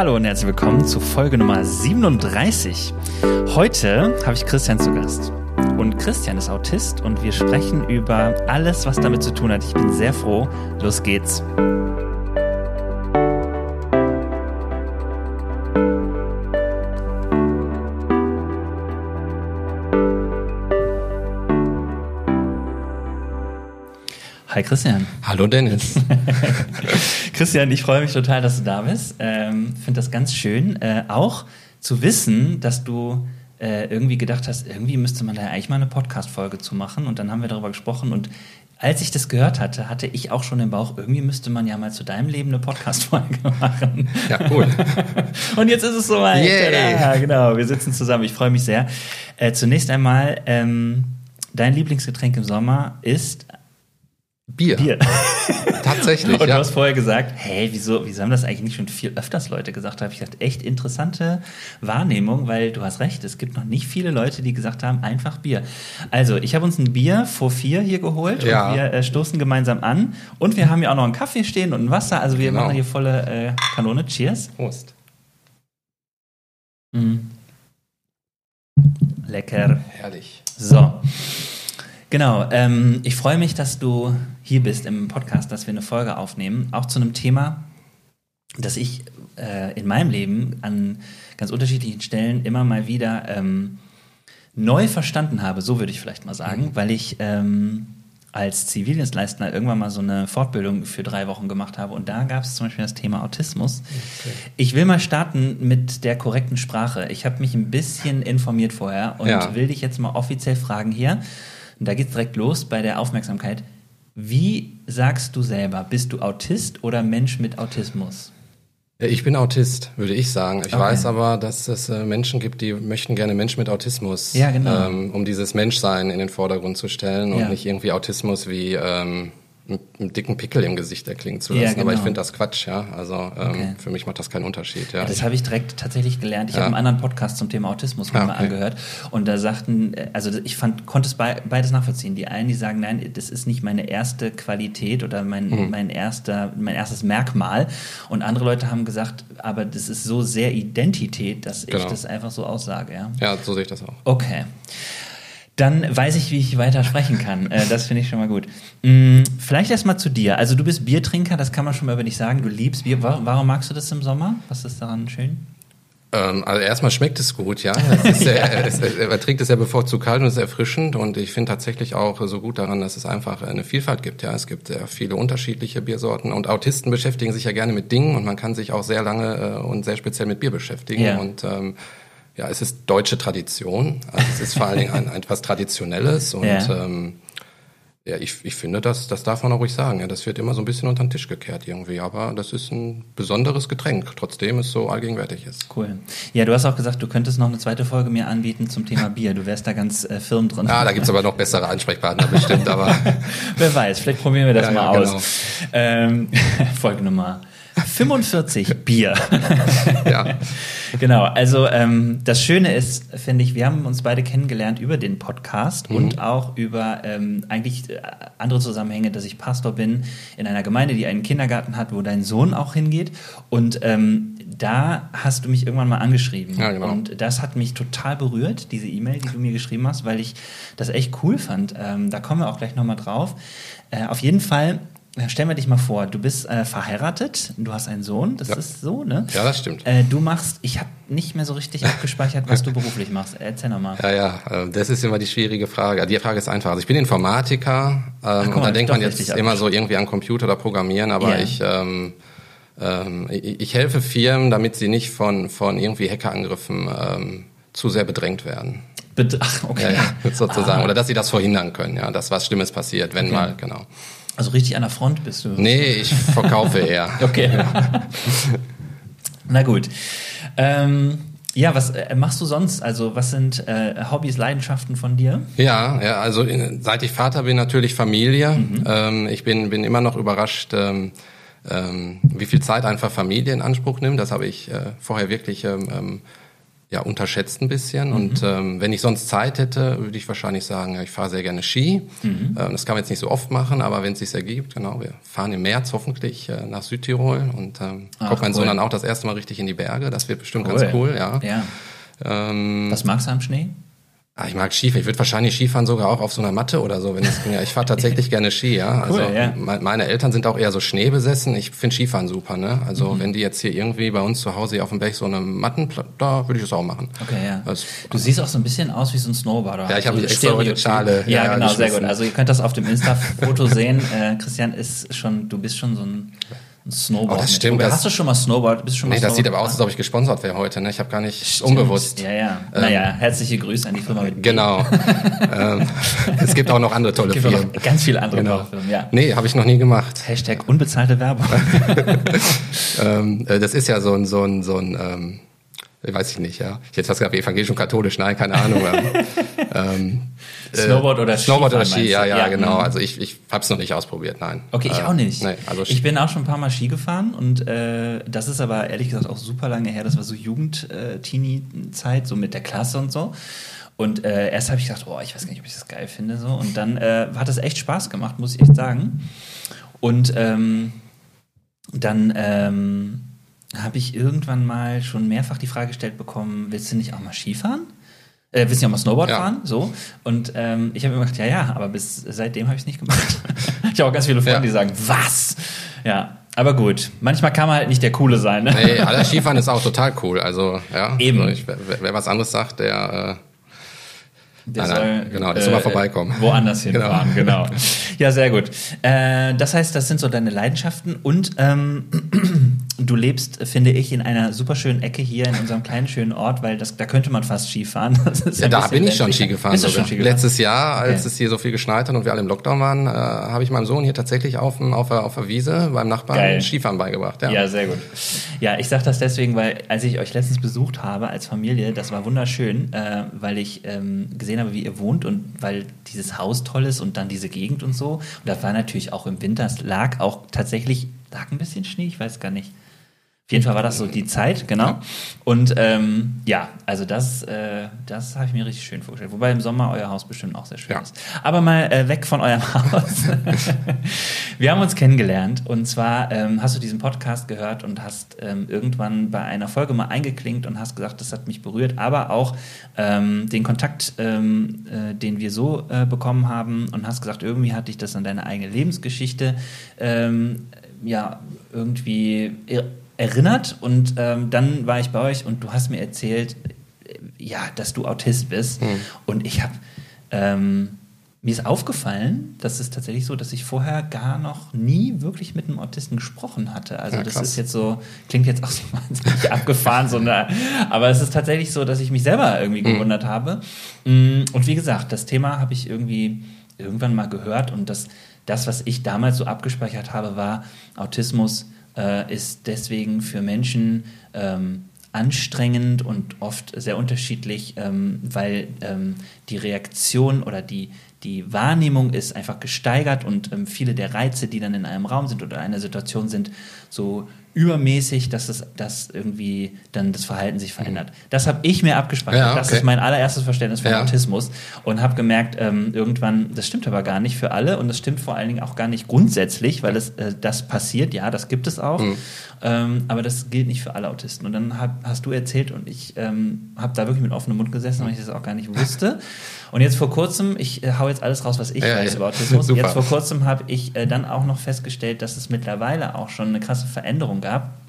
Hallo und herzlich willkommen zu Folge Nummer 37. Heute habe ich Christian zu Gast. Und Christian ist Autist und wir sprechen über alles, was damit zu tun hat. Ich bin sehr froh. Los geht's. Hi Christian. Hallo Dennis. Christian, ich freue mich total, dass du da bist. Ähm, Finde das ganz schön. Äh, auch zu wissen, dass du äh, irgendwie gedacht hast, irgendwie müsste man da eigentlich mal eine Podcast-Folge zu machen. Und dann haben wir darüber gesprochen. Und als ich das gehört hatte, hatte ich auch schon im Bauch, irgendwie müsste man ja mal zu deinem Leben eine Podcast-Folge machen. Ja, cool. und jetzt ist es soweit. Yay. Ja, genau. Wir sitzen zusammen. Ich freue mich sehr. Äh, zunächst einmal, ähm, dein Lieblingsgetränk im Sommer ist Bier. Bier. Tatsächlich, Und du ja. hast vorher gesagt, hey, wieso, wieso haben das eigentlich nicht schon viel öfters Leute gesagt? Da habe ich gedacht, echt interessante Wahrnehmung, weil du hast recht, es gibt noch nicht viele Leute, die gesagt haben, einfach Bier. Also, ich habe uns ein Bier vor vier hier geholt Ja. und wir äh, stoßen gemeinsam an. Und wir haben ja auch noch einen Kaffee stehen und ein Wasser. Also wir Genau. machen hier volle äh, Kanone. Cheers. Prost. Mhm. Lecker. Herrlich. So. Genau, ähm, ich freue mich, dass du hier bist im Podcast, dass wir eine Folge aufnehmen, auch zu einem Thema, das ich äh, in meinem Leben an ganz unterschiedlichen Stellen immer mal wieder ähm, neu verstanden habe, so würde ich vielleicht mal sagen, weil ich ähm, als Zivildienstleister irgendwann mal so eine Fortbildung für drei Wochen gemacht habe und da gab es zum Beispiel das Thema Autismus. Ich will mal starten mit der korrekten Sprache. Ich habe mich ein bisschen informiert vorher und Ja. will dich jetzt mal offiziell fragen hier. Und da geht's direkt los bei der Aufmerksamkeit. Wie sagst du selber, bist du Autist oder Mensch mit Autismus? Ja, Ich bin Autist, würde ich sagen. Ich Okay. weiß aber, dass es äh, Menschen gibt, die möchten gerne Menschen mit Autismus, Ja, genau. ähm, um dieses Menschsein in den Vordergrund zu stellen und Ja. nicht irgendwie Autismus wie ähm, mit einem dicken Pickel im Gesicht erklingen zu Ja, lassen. Aber ich genau. finde das Quatsch, ja. Also ähm, Okay. für mich macht das keinen Unterschied, ja. Das habe ich direkt tatsächlich gelernt. Ich Ja. habe einen anderen Podcast zum Thema Autismus Ah, mal okay. angehört und da sagten, äh, also ich fand, konnte es bei, beides nachvollziehen. Die einen, die sagen, nein, das ist nicht meine erste Qualität oder mein, Mhm. mein erster, mein erstes Merkmal. Und andere Leute haben gesagt, aber das ist so sehr Identität, dass ich Genau. das einfach so aussage, ja. ja, so sehe ich das auch. Okay. Dann weiß ich, wie ich weiter sprechen kann. Äh, das finde ich schon mal gut. Mm, Vielleicht erst mal zu dir. Also du bist Biertrinker, das kann man schon mal über dich sagen. Du liebst Bier. Wa- Warum magst du das im Sommer? Was ist daran schön? Ähm, also erstmal schmeckt es gut, ja. Es ist sehr, es, es, er trinkt es ja bevorzugt kalt und es ist erfrischend und ich finde tatsächlich auch so gut daran, dass es einfach eine Vielfalt gibt, ja. Es gibt sehr viele unterschiedliche Biersorten und Autisten beschäftigen sich ja gerne mit Dingen und man kann sich auch sehr lange äh, und sehr speziell mit Bier beschäftigen Ja. und ähm, ja, es ist deutsche Tradition, also es ist vor allen Dingen ein, ein etwas Traditionelles und Ja. ähm, ja, ich, ich finde, das, das darf man auch ruhig sagen. Ja, das wird immer so ein bisschen unter den Tisch gekehrt irgendwie. Aber das ist ein besonderes Getränk, trotzdem es so allgegenwärtig ist. Cool. Ja, du hast auch gesagt, du könntest noch eine zweite Folge mir anbieten zum Thema Bier. Du wärst da ganz äh, firm drin. Ah, da gibt's aber noch bessere Ansprechpartner bestimmt, aber Wer weiß, vielleicht probieren wir das Ja, mal ja, aus. genau. Ähm, Folge Nummer 45, Bier. ja. Genau, also ähm, das Schöne ist, finde ich, wir haben uns beide kennengelernt über den Podcast Mhm. und auch über ähm, eigentlich äh, andere Zusammenhänge, dass ich Pastor bin in einer Gemeinde, die einen Kindergarten hat, wo dein Sohn auch hingeht. Und ähm, da hast du mich irgendwann mal angeschrieben. Ja, genau. Und das hat mich total berührt, diese E-Mail, die du mir geschrieben hast, weil ich das echt cool fand. Ähm, da kommen wir auch gleich nochmal drauf. Äh, auf jeden Fall. Stellen wir dich mal vor, du bist äh, verheiratet, du hast einen Sohn, das Ja. ist so, ne? ja, das stimmt. Äh, du machst, ich habe nicht mehr so richtig abgespeichert, was du beruflich machst. Erzähl nochmal. Ja, ja, äh, das ist immer die schwierige Frage. Die Frage ist einfach. Also ich bin Informatiker ähm, und mal, da denkt man jetzt immer so irgendwie an Computer oder Programmieren, aber Ja. ich, ähm, ähm, ich ich helfe Firmen, damit sie nicht von, von irgendwie Hackerangriffen ähm, zu sehr bedrängt werden. Ach, okay. Ja, ja, sozusagen. Ah. Oder dass sie das verhindern können, ja, dass was Schlimmes passiert, wenn Okay. mal, genau. Also richtig an der Front bist du. Nee, ich verkaufe eher. Okay. Na gut. Ähm, ja, was äh, machst du sonst? Also, was sind äh, Hobbys, Leidenschaften von dir? Ja, ja, also in, seit ich Vater bin, natürlich Familie. Mhm. Ähm, ich bin, bin immer noch überrascht, ähm, ähm, wie viel Zeit einfach Familie in Anspruch nimmt. Das habe ich äh, vorher wirklich ähm, ähm, ja, unterschätzt ein bisschen. Mhm. Und ähm, wenn ich sonst Zeit hätte, würde ich wahrscheinlich sagen, ja, ich fahre sehr gerne Ski. Mhm. Ähm, das kann man jetzt nicht so oft machen, aber wenn es sich ergibt, genau, wir fahren im März hoffentlich äh, nach Südtirol und ähm, Ach, kommt mein cool. Sohn dann auch das erste Mal richtig in die Berge. Das wird bestimmt cool. ganz cool, ja. ja. Ähm, Was magst du am Schnee? Ah, ich mag Skifahren. Ich würde wahrscheinlich Skifahren sogar auch auf so einer Matte oder so, wenn es ging. Ja, ich fahre tatsächlich gerne Ski, ja. Also cool, ja. meine Eltern sind auch eher so schneebesessen. Ich finde Skifahren super, ne? Also mhm. wenn die jetzt hier irgendwie bei uns zu Hause auf dem Berg so eine Matten, da würde ich das auch machen. Okay, ja. Das, du siehst auch so ein bisschen aus wie so ein Snowboarder. Ja, ich habe also extra eine Schale. Ja, ja genau, sehr gut. Also ihr könnt das auf dem Insta-Foto sehen. Äh, Christian ist schon, du bist schon so ein ein Snowboard. Oh, das stimmt. Das hast du schon mal Snowboard? Bist du schon mal nee, das sieht aber aus, als ob ich gesponsert wäre heute. Ne? Ich habe gar nicht stimmt. unbewusst. Ja, ja. Ähm, naja, herzliche Grüße an die Firma. Mit genau. ähm, es gibt auch noch andere tolle Firmen. Ganz viele andere genau. tolle Firmen, ja. Nee, habe ich noch nie gemacht. Hashtag unbezahlte Werbung. ähm, äh, das ist ja so ein, so ein, so ein ähm, weiß ich nicht, ja. Ich hätte fast gesagt, evangelisch und katholisch, nein, keine Ahnung. ähm, äh, Snowboard oder Ski? Snowboard oder Ski, ja, ja, ja, genau. Mhm. Also ich, ich habe es noch nicht ausprobiert, nein. Okay, ich äh, auch nicht. Nee, also ich bin auch schon ein paar Mal Ski gefahren und äh, das ist aber ehrlich gesagt auch super lange her. Das war so Jugend-Teenie-Zeit, so mit der Klasse und so. Und äh, erst habe ich gedacht, oh, ich weiß gar nicht, ob ich das geil finde. So. Und dann äh, hat das echt Spaß gemacht, muss ich echt sagen. Und ähm, dann ähm, habe ich irgendwann mal schon mehrfach die Frage gestellt bekommen, willst du nicht auch mal Skifahren? Äh, willst du auch mal Snowboard ja. fahren? So. Und ähm, ich habe mir gedacht, ja, ja, aber bis seitdem habe ich es nicht gemacht. ich habe auch ganz viele Freunde, ja. die sagen, was? Ja, aber gut, manchmal kann man halt nicht der Coole sein. Ne? Nee, aller Skifahren ist auch total cool. Also, ja. Eben. Also ich, wer, wer, was anderes sagt, der äh, der nein, nein, soll, genau, der soll mal vorbeikommen. Woanders hinfahren, genau. genau. Ja, sehr gut. Äh, das heißt, das sind so deine Leidenschaften und ähm, du lebst, finde ich, in einer super schönen Ecke hier in unserem kleinen schönen Ort, weil das, da könnte man fast Ski fahren. ja, da bin ich schon Ski gefahren. Bist du schon Ski gefahren? Letztes Jahr, als okay. es hier so viel geschneit hat und wir alle im Lockdown waren, äh, habe ich meinem Sohn hier tatsächlich auf, auf, der, auf der Wiese beim Nachbarn Geil. Skifahren beigebracht. Ja. ja, sehr gut. Ja, ich sage das deswegen, weil als ich euch letztens besucht habe als Familie, das war wunderschön, äh, weil ich ähm, gesehen habe, wie ihr wohnt und weil dieses Haus toll ist und dann diese Gegend und so. Und da war natürlich auch im Winter, es lag auch tatsächlich, lag ein bisschen Schnee, ich weiß gar nicht. Auf jeden Fall war das so die Zeit, genau. Und ähm, ja, also das, äh, das habe ich mir richtig schön vorgestellt. Wobei im Sommer euer Haus bestimmt auch sehr schön ja. ist. Aber mal äh, weg von eurem Haus. Wir haben uns kennengelernt und zwar ähm, hast du diesen Podcast gehört und hast ähm, irgendwann bei einer Folge mal eingeklinkt und hast gesagt, das hat mich berührt, aber auch ähm, den Kontakt, ähm, äh, den wir so äh, bekommen haben und hast gesagt, irgendwie hatte ich das an deine eigene Lebensgeschichte ähm, ja irgendwie erinnert und ähm, dann war ich bei euch und du hast mir erzählt, äh, ja, dass du Autist bist. Mhm. Und ich habe, ähm, mir ist aufgefallen, dass es tatsächlich so, dass ich vorher gar noch nie wirklich mit einem Autisten gesprochen hatte. Also ja, das ist jetzt so, klingt jetzt auch so wahnsinnig abgefahren, so eine, aber es ist tatsächlich so, dass ich mich selber irgendwie mhm. gewundert habe. Mm, und wie gesagt, das Thema habe ich irgendwie irgendwann mal gehört und das, das, was ich damals so abgespeichert habe, war Autismus äh, ist deswegen für Menschen ähm, anstrengend und oft sehr unterschiedlich, ähm, weil ähm, die Reaktion oder die, die Wahrnehmung ist einfach gesteigert und ähm, viele der Reize, die dann in einem Raum sind oder einer Situation sind, so übermäßig, dass es dass irgendwie dann das Verhalten sich verändert. Mhm. Das habe ich mir abgespeichert. Ja, okay. Das ist mein allererstes Verständnis von ja. Autismus und habe gemerkt, ähm, irgendwann, das stimmt aber gar nicht für alle und das stimmt vor allen Dingen auch gar nicht grundsätzlich, weil es, äh, das passiert, ja, das gibt es auch, mhm. ähm, aber das gilt nicht für alle Autisten. Und dann hab, hast du erzählt und ich ähm, habe da wirklich mit offenem Mund gesessen, weil ich das auch gar nicht wusste. Und jetzt vor kurzem, ich äh, hau jetzt alles raus, was ich ja, weiß über Autismus. Jetzt vor kurzem habe ich äh, dann auch noch festgestellt, dass es mittlerweile auch schon eine krasse Veränderung gab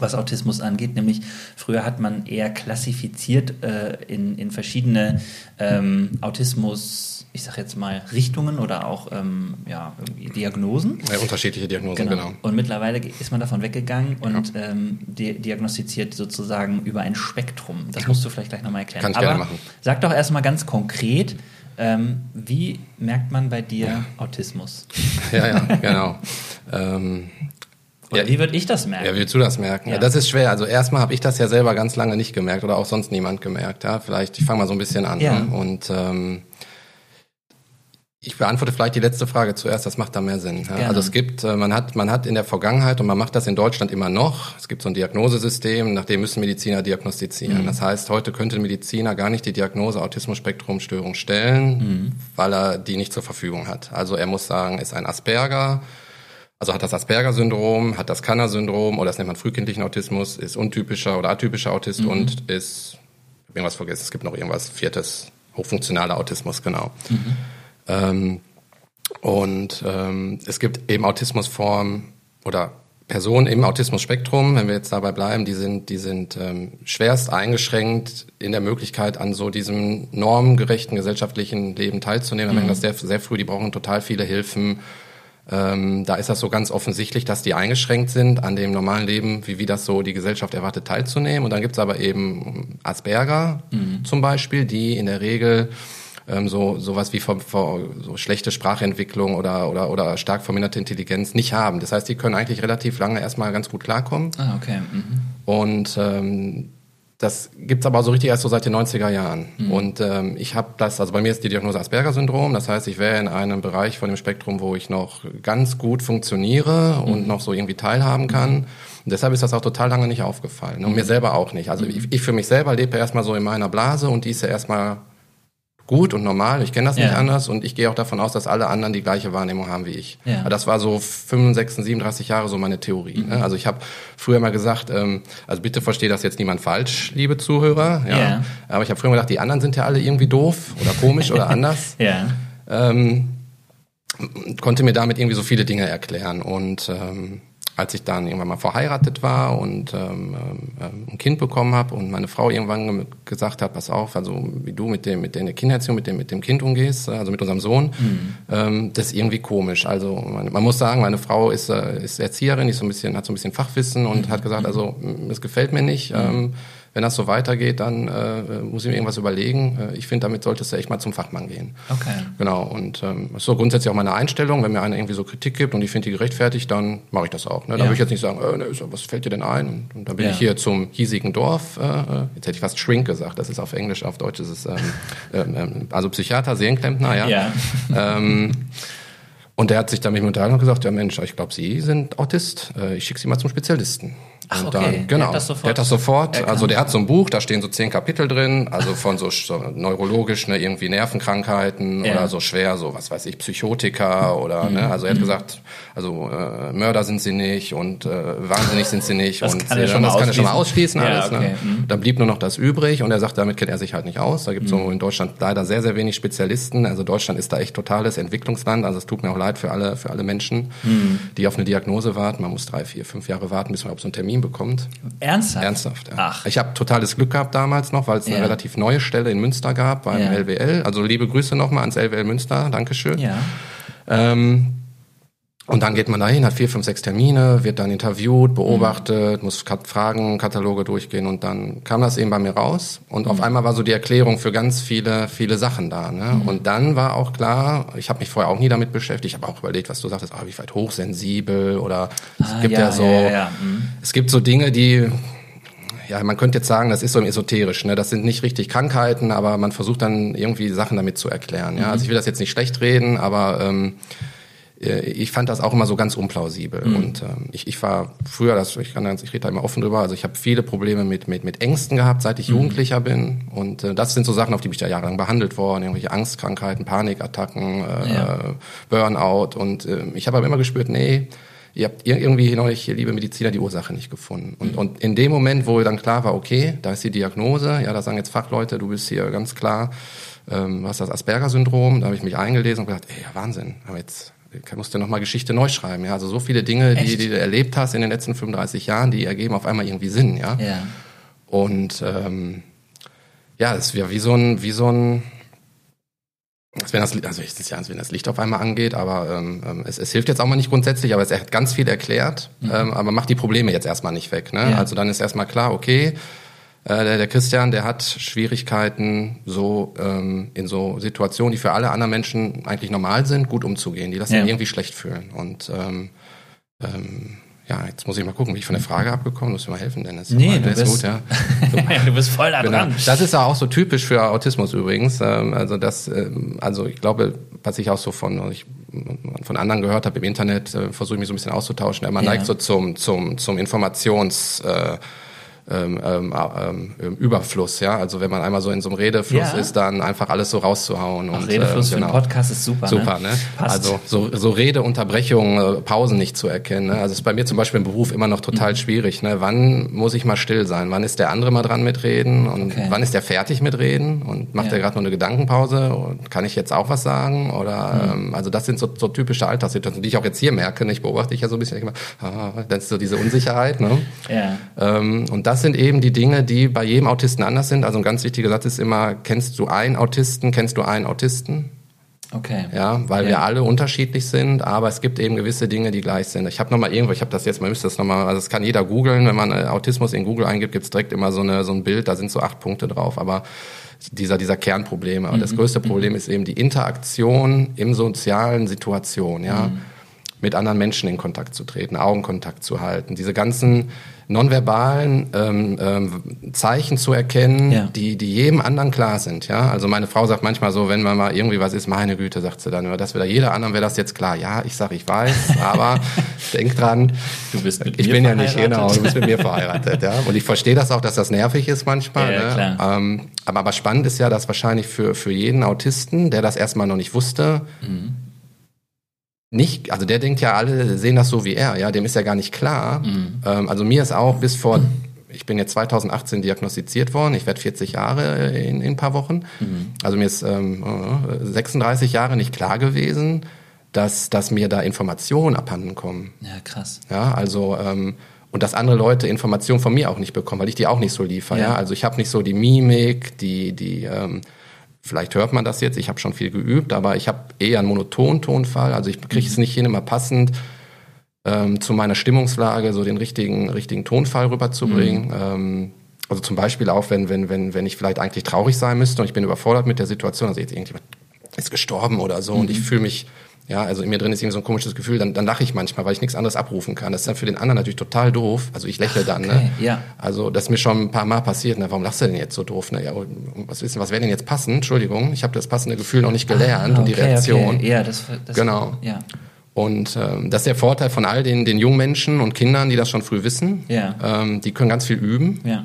was Autismus angeht, nämlich früher hat man eher klassifiziert äh, in, in verschiedene ähm, Autismus, ich sag jetzt mal Richtungen oder auch ähm, ja, Diagnosen. Ja, unterschiedliche Diagnosen, genau. genau. Und mittlerweile ist man davon weggegangen und ja. ähm, di diagnostiziert sozusagen über ein Spektrum. Das musst du vielleicht gleich nochmal erklären. Kann ich Aber gerne machen. Sag doch erstmal ganz konkret, ähm, wie merkt man bei dir ja. Autismus? Ja, ja, genau. Oder ja, wie würde ich das merken? Ja, wie würdest du das merken? Ja. ja das ist schwer. Also erstmal habe ich das ja selber ganz lange nicht gemerkt oder auch sonst niemand gemerkt. Ja, vielleicht, ich fange mal so ein bisschen an. Ja. Ne? Und ähm, ich beantworte vielleicht die letzte Frage zuerst, das macht da mehr Sinn. Ja? Also es gibt, äh, man hat, man hat in der Vergangenheit und man macht das in Deutschland immer noch, es gibt so ein Diagnosesystem, nach dem müssen Mediziner diagnostizieren. Mhm. Das heißt, heute könnte ein Mediziner gar nicht die Diagnose Autismus-Spektrum-Störung stellen, mhm. weil er die nicht zur Verfügung hat. Also er muss sagen, ist ein Asperger, also hat das Asperger-Syndrom, hat das Kanner-Syndrom oder das nennt man frühkindlichen Autismus, ist untypischer oder atypischer Autist mhm. und ist, ich habe irgendwas vergessen, es gibt noch irgendwas viertes, hochfunktionaler Autismus, genau. Mhm. Ähm, und ähm, es gibt eben Autismusformen oder Personen im Autismus-Spektrum, wenn wir jetzt dabei bleiben, die sind, die sind ähm, schwerst eingeschränkt in der Möglichkeit, an so diesem normgerechten gesellschaftlichen Leben teilzunehmen. Mhm. Da das sehr, sehr früh, die brauchen total viele Hilfen. Ähm, da ist das so ganz offensichtlich, dass die eingeschränkt sind, an dem normalen Leben, wie, wie das so die Gesellschaft erwartet, teilzunehmen. Und dann gibt's aber eben Asperger mhm. zum Beispiel, die in der Regel ähm, so sowas wie vor, vor, so schlechte Sprachentwicklung oder, oder, oder stark verminderte Intelligenz nicht haben. Das heißt, die können eigentlich relativ lange erstmal ganz gut klarkommen. Ah, okay. Mhm. Und ähm, das gibt's aber so richtig erst so seit den 90er Jahren. Mhm. Und ähm, ich habe das, also bei mir ist die Diagnose Asperger-Syndrom. Das heißt, ich wäre in einem Bereich von dem Spektrum, wo ich noch ganz gut funktioniere mhm. und noch so irgendwie teilhaben kann. Und deshalb ist das auch total lange nicht aufgefallen. Und mir mhm. selber auch nicht. Also mhm. ich, ich für mich selber lebe erstmal so in meiner Blase und die ist ja erstmal gut und normal. Ich kenne das ja. nicht anders und ich gehe auch davon aus, dass alle anderen die gleiche Wahrnehmung haben wie ich. Ja. Aber das war so 65, 37 Jahre so meine Theorie. Mhm. Ne? Also ich habe früher mal gesagt, ähm, also bitte verstehe das jetzt niemand falsch, liebe Zuhörer. Ja. ja. Aber ich habe früher mal gedacht, die anderen sind ja alle irgendwie doof oder komisch oder anders. Ja. Ähm, konnte mir damit irgendwie so viele Dinge erklären und ähm, als ich dann irgendwann mal verheiratet war und ähm, ähm, ein Kind bekommen habe und meine Frau irgendwann gesagt hat, pass auf, also wie du mit dem mit der Kindererziehung mit dem mit dem Kind umgehst, also mit unserem Sohn, mhm. ähm, das ist irgendwie komisch. Also man, man, muss sagen, meine Frau ist äh, ist Erzieherin, ist so ein bisschen hat so ein bisschen Fachwissen und mhm. hat gesagt, also es gefällt mir nicht. Mhm. Ähm, wenn das so weitergeht, dann äh, muss ich mir irgendwas überlegen. Äh, ich finde, damit solltest du echt mal zum Fachmann gehen. Okay. Genau. Und ähm, das ist so grundsätzlich auch meine Einstellung. Wenn mir einer irgendwie so Kritik gibt und ich finde die gerechtfertigt, dann mache ich das auch. Ne? Da ja. würde ich jetzt nicht sagen, äh, ne, was fällt dir denn ein? Und, und dann bin ja. ich hier zum hiesigen Dorf. Äh, äh, jetzt hätte ich fast Shrink gesagt. Das ist auf Englisch, auf Deutsch ist es ähm, ähm, ähm also Psychiater, Seelenklempner, ja. ja. ähm, und der hat sich dann mit mir unterhalten und gesagt, ja Mensch, ich glaube, Sie sind Autist. Ich schicke Sie mal zum Spezialisten. Ach, und okay. genau, der hat das sofort. Der hat das sofort. Also der hat so ein Buch, da stehen so zehn Kapitel drin, also von so, so neurologisch, ne, irgendwie Nervenkrankheiten ja. oder so schwer, so was weiß ich, Psychotika oder mhm. ne, also er hat mhm. gesagt, also äh, Mörder sind sie nicht und äh, wahnsinnig sind sie nicht das und kann äh, das kann er schon mal ausschließen ja, alles. Ne? Okay. Ne? Mhm. Da blieb nur noch das übrig und er sagt, damit kennt er sich halt nicht aus. Da gibt es mhm. so in Deutschland leider sehr, sehr wenig Spezialisten. Also Deutschland ist da echt totales Entwicklungsland. Also es tut mir auch leid für alle, für alle Menschen, mhm. die auf eine Diagnose warten. Man muss drei, vier, fünf Jahre warten, bis man auf so einen Termin bekommt. Ernsthaft? Ernsthaft, ja. Ach. Ich habe totales Glück gehabt damals noch, weil es ja. eine relativ neue Stelle in Münster gab beim ja. LWL. Also liebe Grüße nochmal ans LWL Münster, Dankeschön. Ja. Ähm, und dann geht man dahin, hat vier, fünf, sechs Termine, wird dann interviewt, beobachtet, mhm. muss Fragenkataloge durchgehen und dann kam das eben bei mir raus und mhm. auf einmal war so die Erklärung für ganz viele, viele Sachen da. Ne? Mhm. Und dann war auch klar, ich habe mich vorher auch nie damit beschäftigt, ich habe auch überlegt, was du sagtest, ah, wie weit hochsensibel oder ah, es gibt ja, ja so, ja, ja, mhm. es gibt so Dinge, die ja, man könnte jetzt sagen, das ist so esoterisch. Ne? Das sind nicht richtig Krankheiten, aber man versucht dann irgendwie Sachen damit zu erklären. Ja? Also ich will das jetzt nicht schlecht reden, aber ähm, äh, ich fand das auch immer so ganz unplausibel. Mhm. Und ähm, ich, ich war früher, das, ich, kann, ich rede da immer offen drüber, also ich habe viele Probleme mit, mit, mit Ängsten gehabt, seit ich mhm. Jugendlicher bin. Und äh, das sind so Sachen, auf die bin ich ja jahrelang behandelt worden, irgendwelche Angstkrankheiten, Panikattacken, äh, ja. Burnout. Und äh, ich habe aber immer gespürt, nee, ihr habt irgendwie noch nicht, liebe Mediziner, die Ursache nicht gefunden. Und, mhm. und in dem Moment, wo dann klar war, okay, da ist die Diagnose, ja, da sagen jetzt Fachleute, du bist hier ganz klar, ähm, hast das Asperger-Syndrom, da habe ich mich eingelesen und gedacht, ey, ja, Wahnsinn, aber jetzt musst du nochmal Geschichte neu schreiben. Ja? Also so viele Dinge, die, die, du erlebt hast in den letzten 35 Jahren, die ergeben auf einmal irgendwie Sinn. Ja. ja. Und ähm, ja, es wäre wie so ein, wie so ein, als wenn das, also es ist ja, als wenn das Licht auf einmal angeht, aber ähm, ähm, es, es hilft jetzt auch mal nicht grundsätzlich, aber es hat ganz viel erklärt, mhm. ähm, aber macht die Probleme jetzt erstmal nicht weg. Ne? Ja. Also dann ist erstmal klar, okay, der, der Christian, der hat Schwierigkeiten, so ähm, in so Situationen, die für alle anderen Menschen eigentlich normal sind, gut umzugehen. Die lassen ja. ihn irgendwie schlecht fühlen. Und ähm, ähm, ja, jetzt muss ich mal gucken, wie ich von der Frage abgekommen. Muss mir mal helfen, Dennis. Nee, du bist, gut, ja. du bist voll da genau. dran. Das ist ja auch so typisch für Autismus übrigens. Ähm, also das, ähm, also ich glaube, was ich auch so von, ich, von anderen gehört habe im Internet, äh, versuche ich mich so ein bisschen auszutauschen. Man ja. neigt so zum, zum, zum Informations... Äh, ähm, ähm, ähm, Überfluss, ja. Also wenn man einmal so in so einem Redefluss ja. ist, dann einfach alles so rauszuhauen. Ach, und, Redefluss äh, genau. für einen Podcast ist super. Super, ne? ne? Also so, so Redeunterbrechungen, äh, Pausen nicht zu erkennen. Ne? Also ist bei mir zum Beispiel im Beruf immer noch total mhm. schwierig. Ne? Wann muss ich mal still sein? Wann ist der andere mal dran mit reden? Und okay. wann ist der fertig mit reden? Und macht ja. er gerade nur eine Gedankenpause? Und kann ich jetzt auch was sagen? Oder mhm. ähm, also das sind so, so typische Alltagssituationen, die ich auch jetzt hier merke. Ne? Ich beobachte dich ja so ein bisschen, ich immer, ah, dann ist so diese Unsicherheit. Ne? Ja. Ähm, und das das sind eben die Dinge, die bei jedem Autisten anders sind. Also ein ganz wichtiger Satz ist immer, kennst du einen Autisten, kennst du einen Autisten? Okay. Ja, weil ja. wir alle unterschiedlich sind, aber es gibt eben gewisse Dinge, die gleich sind. Ich habe noch mal irgendwo, ich habe das jetzt, man müsste das noch mal, also das kann jeder googeln, wenn man äh, Autismus in Google eingibt, gibt's direkt immer so eine so ein Bild, da sind so acht Punkte drauf, aber dieser dieser Kernprobleme. Aber mhm. das größte Problem mhm. ist eben die Interaktion im sozialen Situation, ja. Mhm. Mit anderen Menschen in Kontakt zu treten, Augenkontakt zu halten, diese ganzen nonverbalen ähm, ähm, Zeichen zu erkennen, ja. die, die jedem anderen klar sind. Ja, also meine Frau sagt manchmal so, wenn man mal irgendwie was ist, meine Güte, sagt sie dann, über das wieder jeder anderen wäre das jetzt klar. Ja, ich sag, ich weiß, aber denk dran, du bist mit ich mir bin ja nicht genau, du bist mit mir verheiratet. ja, und ich verstehe das auch, dass das nervig ist manchmal. Ja, ne? klar. Ähm, aber, aber spannend ist ja, dass wahrscheinlich für für jeden Autisten, der das erstmal noch nicht wusste. Mhm nicht, also der denkt ja, alle sehen das so wie er, ja, dem ist ja gar nicht klar. Mhm. Ähm, also mir ist auch bis vor, ich bin jetzt 2018 diagnostiziert worden, ich werde 40 Jahre in, in ein paar Wochen. Mhm. Also mir ist ähm, 36 Jahre nicht klar gewesen, dass, dass mir da Informationen abhanden kommen. Ja, krass. Ja, also ähm, und dass andere Leute Informationen von mir auch nicht bekommen, weil ich die auch nicht so liefere. Ja. ja? Also ich habe nicht so die Mimik, die, die ähm, Vielleicht hört man das jetzt, ich habe schon viel geübt, aber ich habe eher einen monotonen Tonfall. Also ich kriege es mhm. nicht hin, immer passend ähm, zu meiner Stimmungslage so den richtigen, richtigen Tonfall rüberzubringen. Mhm. Ähm, also zum Beispiel auch, wenn, wenn, wenn, wenn ich vielleicht eigentlich traurig sein müsste und ich bin überfordert mit der Situation, also jetzt irgendjemand ist gestorben oder so mhm. und ich fühle mich ja, also in mir drin ist irgendwie so ein komisches Gefühl, dann, dann lache ich manchmal, weil ich nichts anderes abrufen kann. Das ist dann für den anderen natürlich total doof. Also ich lächle dann, ne? okay, ne? Ja. Also das ist mir schon ein paar Mal passiert, ne? Warum lachst du denn jetzt so doof? Ne? Ja, was wissen, was wäre denn jetzt passend? Entschuldigung, ich habe das passende Gefühl noch nicht gelernt ah, okay, und die Reaktion. Okay. Ja, das, das genau. Ja. Und ähm, das ist der Vorteil von all den, den jungen Menschen und Kindern, die das schon früh wissen. Ja. Ähm, die können ganz viel üben. Ja.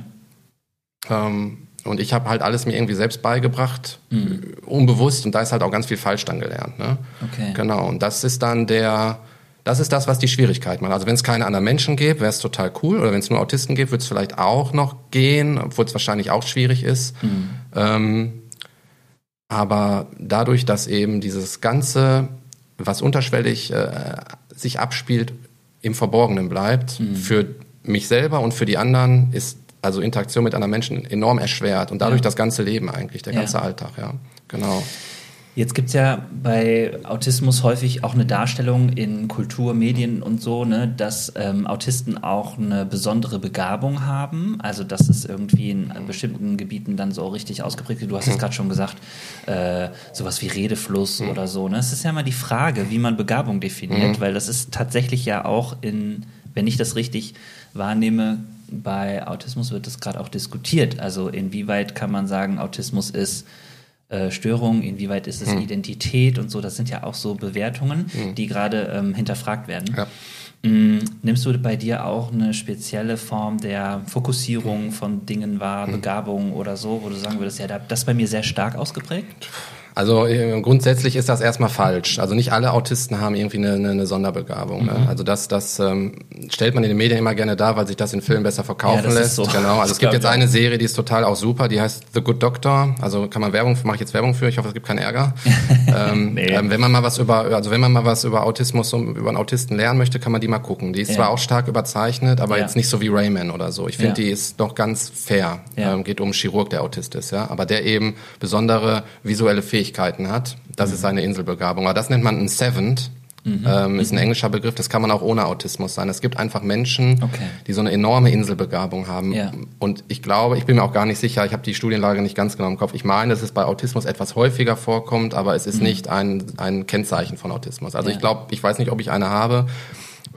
Ähm, und ich habe halt alles mir irgendwie selbst beigebracht, mhm. unbewusst. Und da ist halt auch ganz viel falsch dann gelernt. Ne? Okay. Genau. Und das ist dann der, das ist das, was die Schwierigkeit macht. Also wenn es keine anderen Menschen gäbe, wäre es total cool. Oder wenn es nur Autisten gibt, würde es vielleicht auch noch gehen, obwohl es wahrscheinlich auch schwierig ist. Mhm. Ähm, aber dadurch, dass eben dieses Ganze, was unterschwellig äh, sich abspielt, im Verborgenen bleibt, mhm. für mich selber und für die anderen ist also Interaktion mit anderen Menschen enorm erschwert und dadurch ja. das ganze Leben eigentlich, der ganze ja. Alltag, ja. Genau. Jetzt gibt es ja bei Autismus häufig auch eine Darstellung in Kultur, Medien und so, ne, dass ähm, Autisten auch eine besondere Begabung haben. Also dass es irgendwie in bestimmten Gebieten dann so richtig ausgeprägt ist. Du hast es gerade schon gesagt, äh, sowas wie Redefluss mhm. oder so. Ne? Es ist ja immer die Frage, wie man Begabung definiert, mhm. weil das ist tatsächlich ja auch in, wenn ich das richtig wahrnehme, bei Autismus wird das gerade auch diskutiert. Also inwieweit kann man sagen, Autismus ist äh, Störung, inwieweit ist es hm. Identität und so. Das sind ja auch so Bewertungen, hm. die gerade ähm, hinterfragt werden. Ja. Mm, nimmst du bei dir auch eine spezielle Form der Fokussierung von Dingen wahr, hm. Begabung oder so, wo du sagen würdest, ja, das ist bei mir sehr stark ausgeprägt? Also äh, grundsätzlich ist das erstmal falsch. Also nicht alle Autisten haben irgendwie eine, eine, eine Sonderbegabung. Ne? Mhm. Also das, das ähm, stellt man in den Medien immer gerne dar, weil sich das in Filmen besser verkaufen ja, lässt. So. Genau. Also es gibt jetzt eine Serie, die ist total auch super, die heißt The Good Doctor. Also kann man Werbung, mache ich jetzt Werbung für. Ich hoffe, es gibt keinen Ärger. ähm, nee. ähm, wenn man mal was über, also wenn man mal was über Autismus, über einen Autisten lernen möchte, kann man die mal gucken. Die ist ja. zwar auch stark überzeichnet, aber ja. jetzt nicht so wie Rayman oder so. Ich finde, die ist noch ganz fair. Ähm, geht um einen Chirurg, der Autist ist, ja, aber der eben besondere visuelle Fähigkeiten Fähigkeiten hat. Das mhm. ist seine Inselbegabung. Aber das nennt man ein Seventh. Mhm. Ähm, ist ein mhm. englischer Begriff, das kann man auch ohne Autismus sein. Es gibt einfach Menschen, okay. die so eine enorme Inselbegabung haben. Ja. Und ich glaube, ich bin mir auch gar nicht sicher, ich habe die Studienlage nicht ganz genau im Kopf. Ich meine, dass es bei Autismus etwas häufiger vorkommt, aber es ist mhm. nicht ein, ein Kennzeichen von Autismus. Also ja. ich glaube, ich weiß nicht, ob ich eine habe.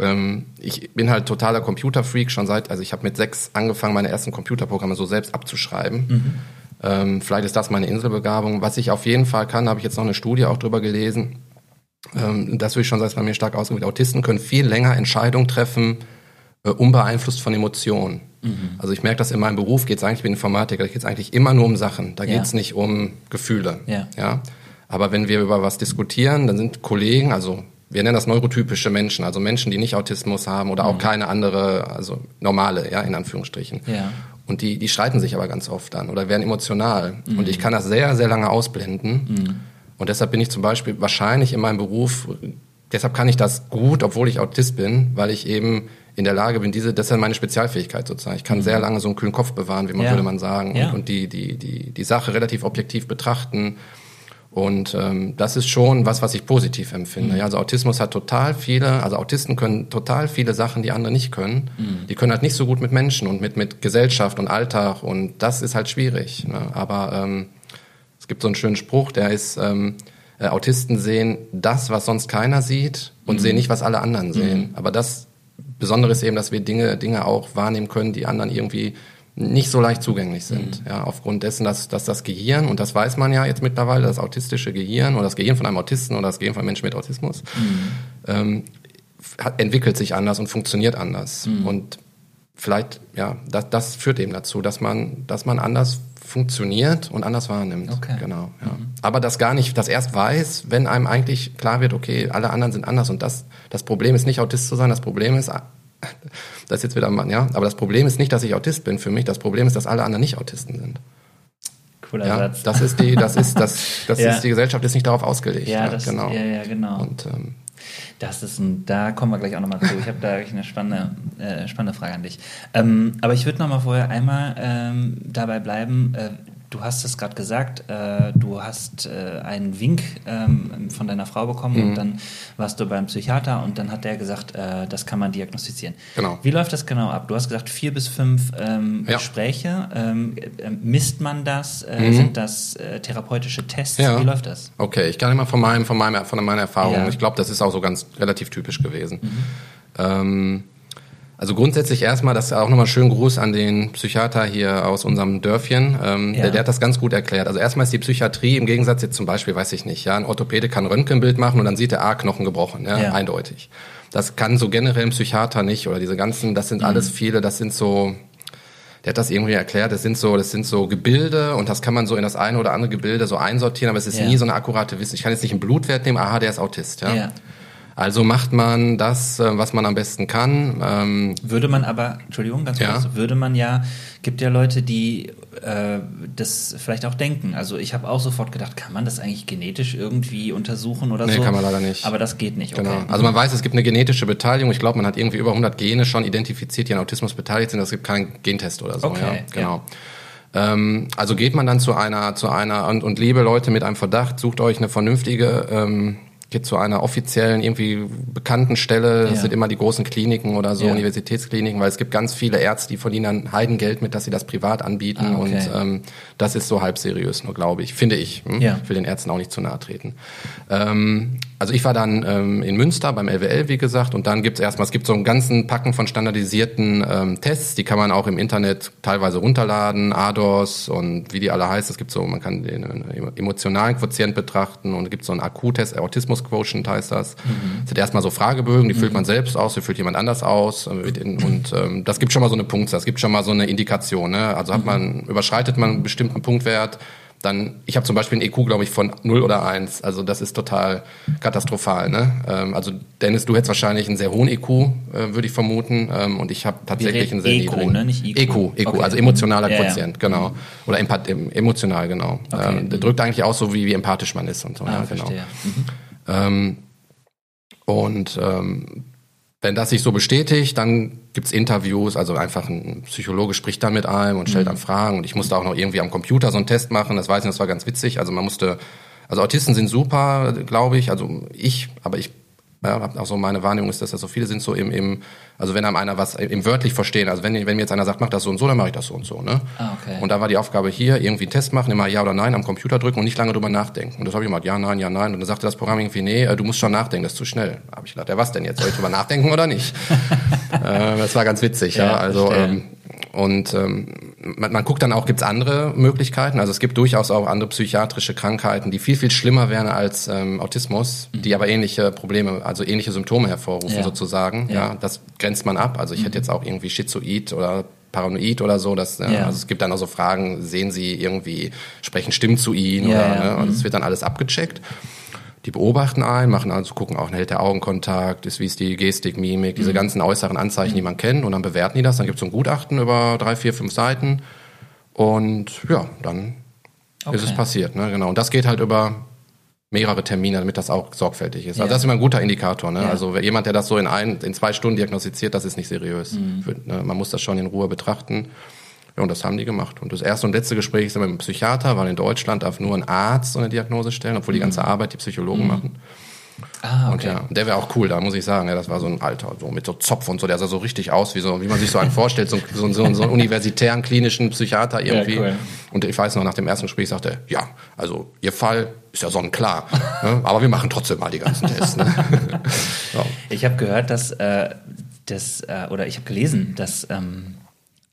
Ähm, ich bin halt totaler Computerfreak schon seit, also ich habe mit sechs angefangen, meine ersten Computerprogramme so selbst abzuschreiben. Mhm Ähm, vielleicht ist das meine Inselbegabung. Was ich auf jeden Fall kann, habe ich jetzt noch eine Studie auch drüber gelesen. Ähm, das würde ich schon sagen, ist bei mir stark ausgewählt. Autisten können viel länger Entscheidungen treffen, äh, unbeeinflusst von Emotionen. Mhm. Also ich merke das in meinem Beruf, geht es eigentlich, ich bin Informatiker, da geht es eigentlich immer nur um Sachen. Da geht es nicht um Gefühle. Ja. ja. Aber wenn wir über was diskutieren, dann sind Kollegen, also wir nennen das neurotypische Menschen, also Menschen, die nicht Autismus haben oder auch mhm. keine andere, also normale, ja, in Anführungsstrichen. Ja. Und die, die streiten sich aber ganz oft dann oder werden emotional. Mhm. Und ich kann das sehr, sehr lange ausblenden. Mhm. Und deshalb bin ich zum Beispiel wahrscheinlich in meinem Beruf, deshalb kann ich das gut, obwohl ich Autist bin, weil ich eben in der Lage bin, diese, das ist ja meine Spezialfähigkeit sozusagen. Ich kann mhm. sehr lange so einen kühlen Kopf bewahren, wie man ja. würde man sagen, ja. und, und die, die, die, die Sache relativ objektiv betrachten. Und ähm, das ist schon was, was ich positiv empfinde. Mhm. Ja, also Autismus hat total viele, also Autisten können total viele Sachen, die andere nicht können. Mhm. Die können halt nicht so gut mit Menschen und mit, mit Gesellschaft und Alltag und das ist halt schwierig. Ne? Aber ähm, es gibt so einen schönen Spruch, der ist, ähm, äh, Autisten sehen das, was sonst keiner sieht und mhm. sehen nicht, was alle anderen sehen. Mhm. Aber das Besondere ist eben, dass wir Dinge, Dinge auch wahrnehmen können, die anderen irgendwie nicht so leicht zugänglich sind. Mhm. Ja, aufgrund dessen, dass, dass das Gehirn, und das weiß man ja jetzt mittlerweile, das autistische Gehirn oder das Gehirn von einem Autisten oder das Gehirn von einem Menschen mit Autismus, mhm. ähm, hat, entwickelt sich anders und funktioniert anders. Mhm. Und vielleicht, ja, das, das führt eben dazu, dass man, dass man anders funktioniert und anders wahrnimmt. Okay. Genau. Ja. Mhm. Aber das gar nicht, das erst weiß, wenn einem eigentlich klar wird, okay, alle anderen sind anders und das, das Problem ist nicht Autist zu sein, das Problem ist, das ist jetzt wieder mal, ja, aber das Problem ist nicht, dass ich Autist bin für mich, das Problem ist, dass alle anderen nicht Autisten sind. Cooler ja, Satz. Das ist die, das ist, das, das Ja. ist, die Gesellschaft ist nicht darauf ausgelegt. Ja, das, genau. ja, ja, genau. Und ähm, Das ist ein, da kommen wir gleich auch nochmal zu. Ich habe da wirklich eine spannende, äh, spannende Frage an dich. Ähm, aber ich würde nochmal vorher einmal ähm, dabei bleiben. Äh, du hast es gerade gesagt, äh, du hast äh, einen Wink ähm, von deiner Frau bekommen Mhm. und dann warst du beim Psychiater und dann hat der gesagt, äh, das kann man diagnostizieren. Genau. Wie läuft das genau ab? Du hast gesagt, vier bis fünf ähm, Ja. Gespräche. Ähm, äh, misst man das? Äh, Mhm. Sind das äh, therapeutische Tests? Ja. Wie läuft das? Okay, ich kann immer von meinem, von meinem, von meiner Erfahrung. Ja. Ich glaube, das ist auch so ganz relativ typisch gewesen. Ähm, also grundsätzlich erstmal, das ist auch nochmal schön Gruß an den Psychiater hier aus unserem Dörfchen. Ähm, Ja. der, der hat das ganz gut erklärt. Also erstmal ist die Psychiatrie im Gegensatz jetzt zum Beispiel, weiß ich nicht, ja, ein Orthopäde kann Röntgenbild machen und dann sieht er, ah, Knochen gebrochen, ja, Ja. eindeutig. Das kann so generell ein Psychiater nicht oder diese ganzen, das sind alles viele, das sind so, der hat das irgendwie erklärt, das sind so, das sind so Gebilde und das kann man so in das eine oder andere Gebilde so einsortieren, aber es ist Ja. nie so eine akkurate Wissen. Ich kann jetzt nicht einen Blutwert nehmen, aha, der ist Autist, ja. Ja. Also macht man das, äh, was man am besten kann. Ähm, Würde man aber, Entschuldigung, ganz Ja. kurz, würde man ja, gibt ja Leute, die äh, das vielleicht auch denken. Also ich habe auch sofort gedacht, kann man das eigentlich genetisch irgendwie untersuchen oder Nee, so? kann man leider nicht. Aber das geht nicht, okay. Genau. Also man weiß, es gibt eine genetische Beteiligung. Ich glaube, man hat irgendwie über 100 Gene schon identifiziert, die an Autismus beteiligt sind. Es gibt keinen Gentest oder so. Okay, ja, genau. Ähm, also geht man dann zu einer, zu einer und, und liebe Leute mit einem Verdacht, sucht euch eine vernünftige, ähm, geht zu einer offiziellen, irgendwie bekannten Stelle. Das Ja. sind immer die großen Kliniken oder so, Ja. Universitätskliniken, weil es gibt ganz viele Ärzte, die verdienen dann Heidengeld mit, dass sie das privat anbieten. Ah, okay. Und ähm, das ist so halb seriös, nur glaube ich, finde ich. Hm? Ja. Ich will den Ärzten auch nicht zu nahe treten. Ähm, also ich war dann ähm, in Münster beim LWL, wie gesagt, und dann gibt's erstmal, es gibt so einen ganzen Packen von standardisierten ähm, Tests, die kann man auch im Internet teilweise runterladen, ADOS und wie die alle heißen. Es gibt so, man kann den äh, emotionalen Quotient betrachten und es gibt so einen Akku-Test, Autismus-Quotient heißt das. Das sind erstmal so Fragebögen, die füllt man selbst aus, die füllt jemand anders aus. äh, in- Und ähm, das gibt schon mal so eine Punktzahl, das gibt schon mal so eine Indikation. Ne? Also hat man, überschreitet man einen bestimmten Punktwert, dann, ich habe zum Beispiel einen EQ, glaube ich, von 0 oder 1. Also das ist total katastrophal. Ne? Ähm, also Dennis, du hättest wahrscheinlich einen sehr hohen EQ, äh, würde ich vermuten. Ähm, und ich habe tatsächlich einen sehr EQ, niedrigen. ne? Nicht IQ. EQ, EQ Okay. also emotionaler Ja, ja. Quotient, genau. Oder empath em- emotional, genau. Okay. Ähm, der drückt eigentlich aus, so wie, wie empathisch man ist und so. Ah, ja, genau. verstehe. Mhm. Ähm, und ähm, wenn das sich so bestätigt, dann gibt's Interviews, also einfach ein Psychologe spricht dann mit einem und stellt dann Fragen. Und ich musste auch noch irgendwie am Computer so einen Test machen, das weiß ich, das war ganz witzig. Also man musste, also Autisten sind super, glaube ich, also ich, aber ich ja, hab auch so meine Wahrnehmung ist, dass das so viele sind so im, im also wenn einem einer was im wörtlich verstehen, also wenn, wenn mir jetzt einer sagt, mach das so und so, dann mache ich das so und so, ne? Ah, okay. Und da war die Aufgabe hier, irgendwie einen Test machen, immer ja oder nein am Computer drücken und nicht lange drüber nachdenken. Und das habe ich gemacht, ja, nein, ja, nein. Und dann sagte das Programm irgendwie, nee, äh, du musst schon nachdenken, das ist zu schnell. Habe ich gedacht, ja, was denn jetzt? Soll ich drüber nachdenken oder nicht? äh, das war ganz witzig, ja. Ja, Also ähm, und ähm, man, man guckt dann auch, gibt's andere Möglichkeiten. Also es gibt durchaus auch andere psychiatrische Krankheiten, die viel, viel schlimmer wären als ähm, Autismus, die aber ähnliche Probleme, also ähnliche Symptome hervorrufen Ja. sozusagen. Ja. Ja. das grenzt man ab. Also ich hätte jetzt auch irgendwie Schizoid oder Paranoid oder so. Das, äh, Ja. Also es gibt dann auch so Fragen, sehen Sie irgendwie, sprechen Stimmen zu Ihnen Ja, oder, ja. ne? Und es wird dann alles abgecheckt. Die beobachten einen, machen also gucken auch, hält der Augenkontakt, ist wie ist die Gestik, Mimik, Mhm. diese ganzen äußeren Anzeichen, die man kennt, und dann bewerten die das. Dann gibt es so ein Gutachten über drei, vier, fünf Seiten und ja, dann ist es Okay. passiert. Ne? Genau. Und das geht halt über mehrere Termine, damit das auch sorgfältig ist. Ja. Also das ist immer ein guter Indikator. Ne? Ja. Also jemand, der das so in ein, in zwei Stunden diagnostiziert, das ist nicht seriös. Mhm. Für, ne? Man muss das schon in Ruhe betrachten. Ja, und das haben die gemacht. Und das erste und letzte Gespräch ist immer mit dem Psychiater, weil in Deutschland darf nur ein Arzt so eine Diagnose stellen, obwohl die ganze Arbeit die Psychologen machen. Ah, Und ja, der wäre auch cool, da muss ich sagen. Ja, das war so ein Alter, so mit so Zopf und so, der sah so richtig aus, wie so, wie man sich so einen vorstellt, so, so, so, so einen universitären klinischen Psychiater irgendwie. cool. Und ich weiß noch, nach dem ersten Gespräch sagte er, ja, also Ihr Fall ist ja sonnenklar, ne? aber wir machen trotzdem mal die ganzen Tests. Ne? ja. Ich habe gehört, dass äh, das, äh, oder ich habe gelesen, dass ähm,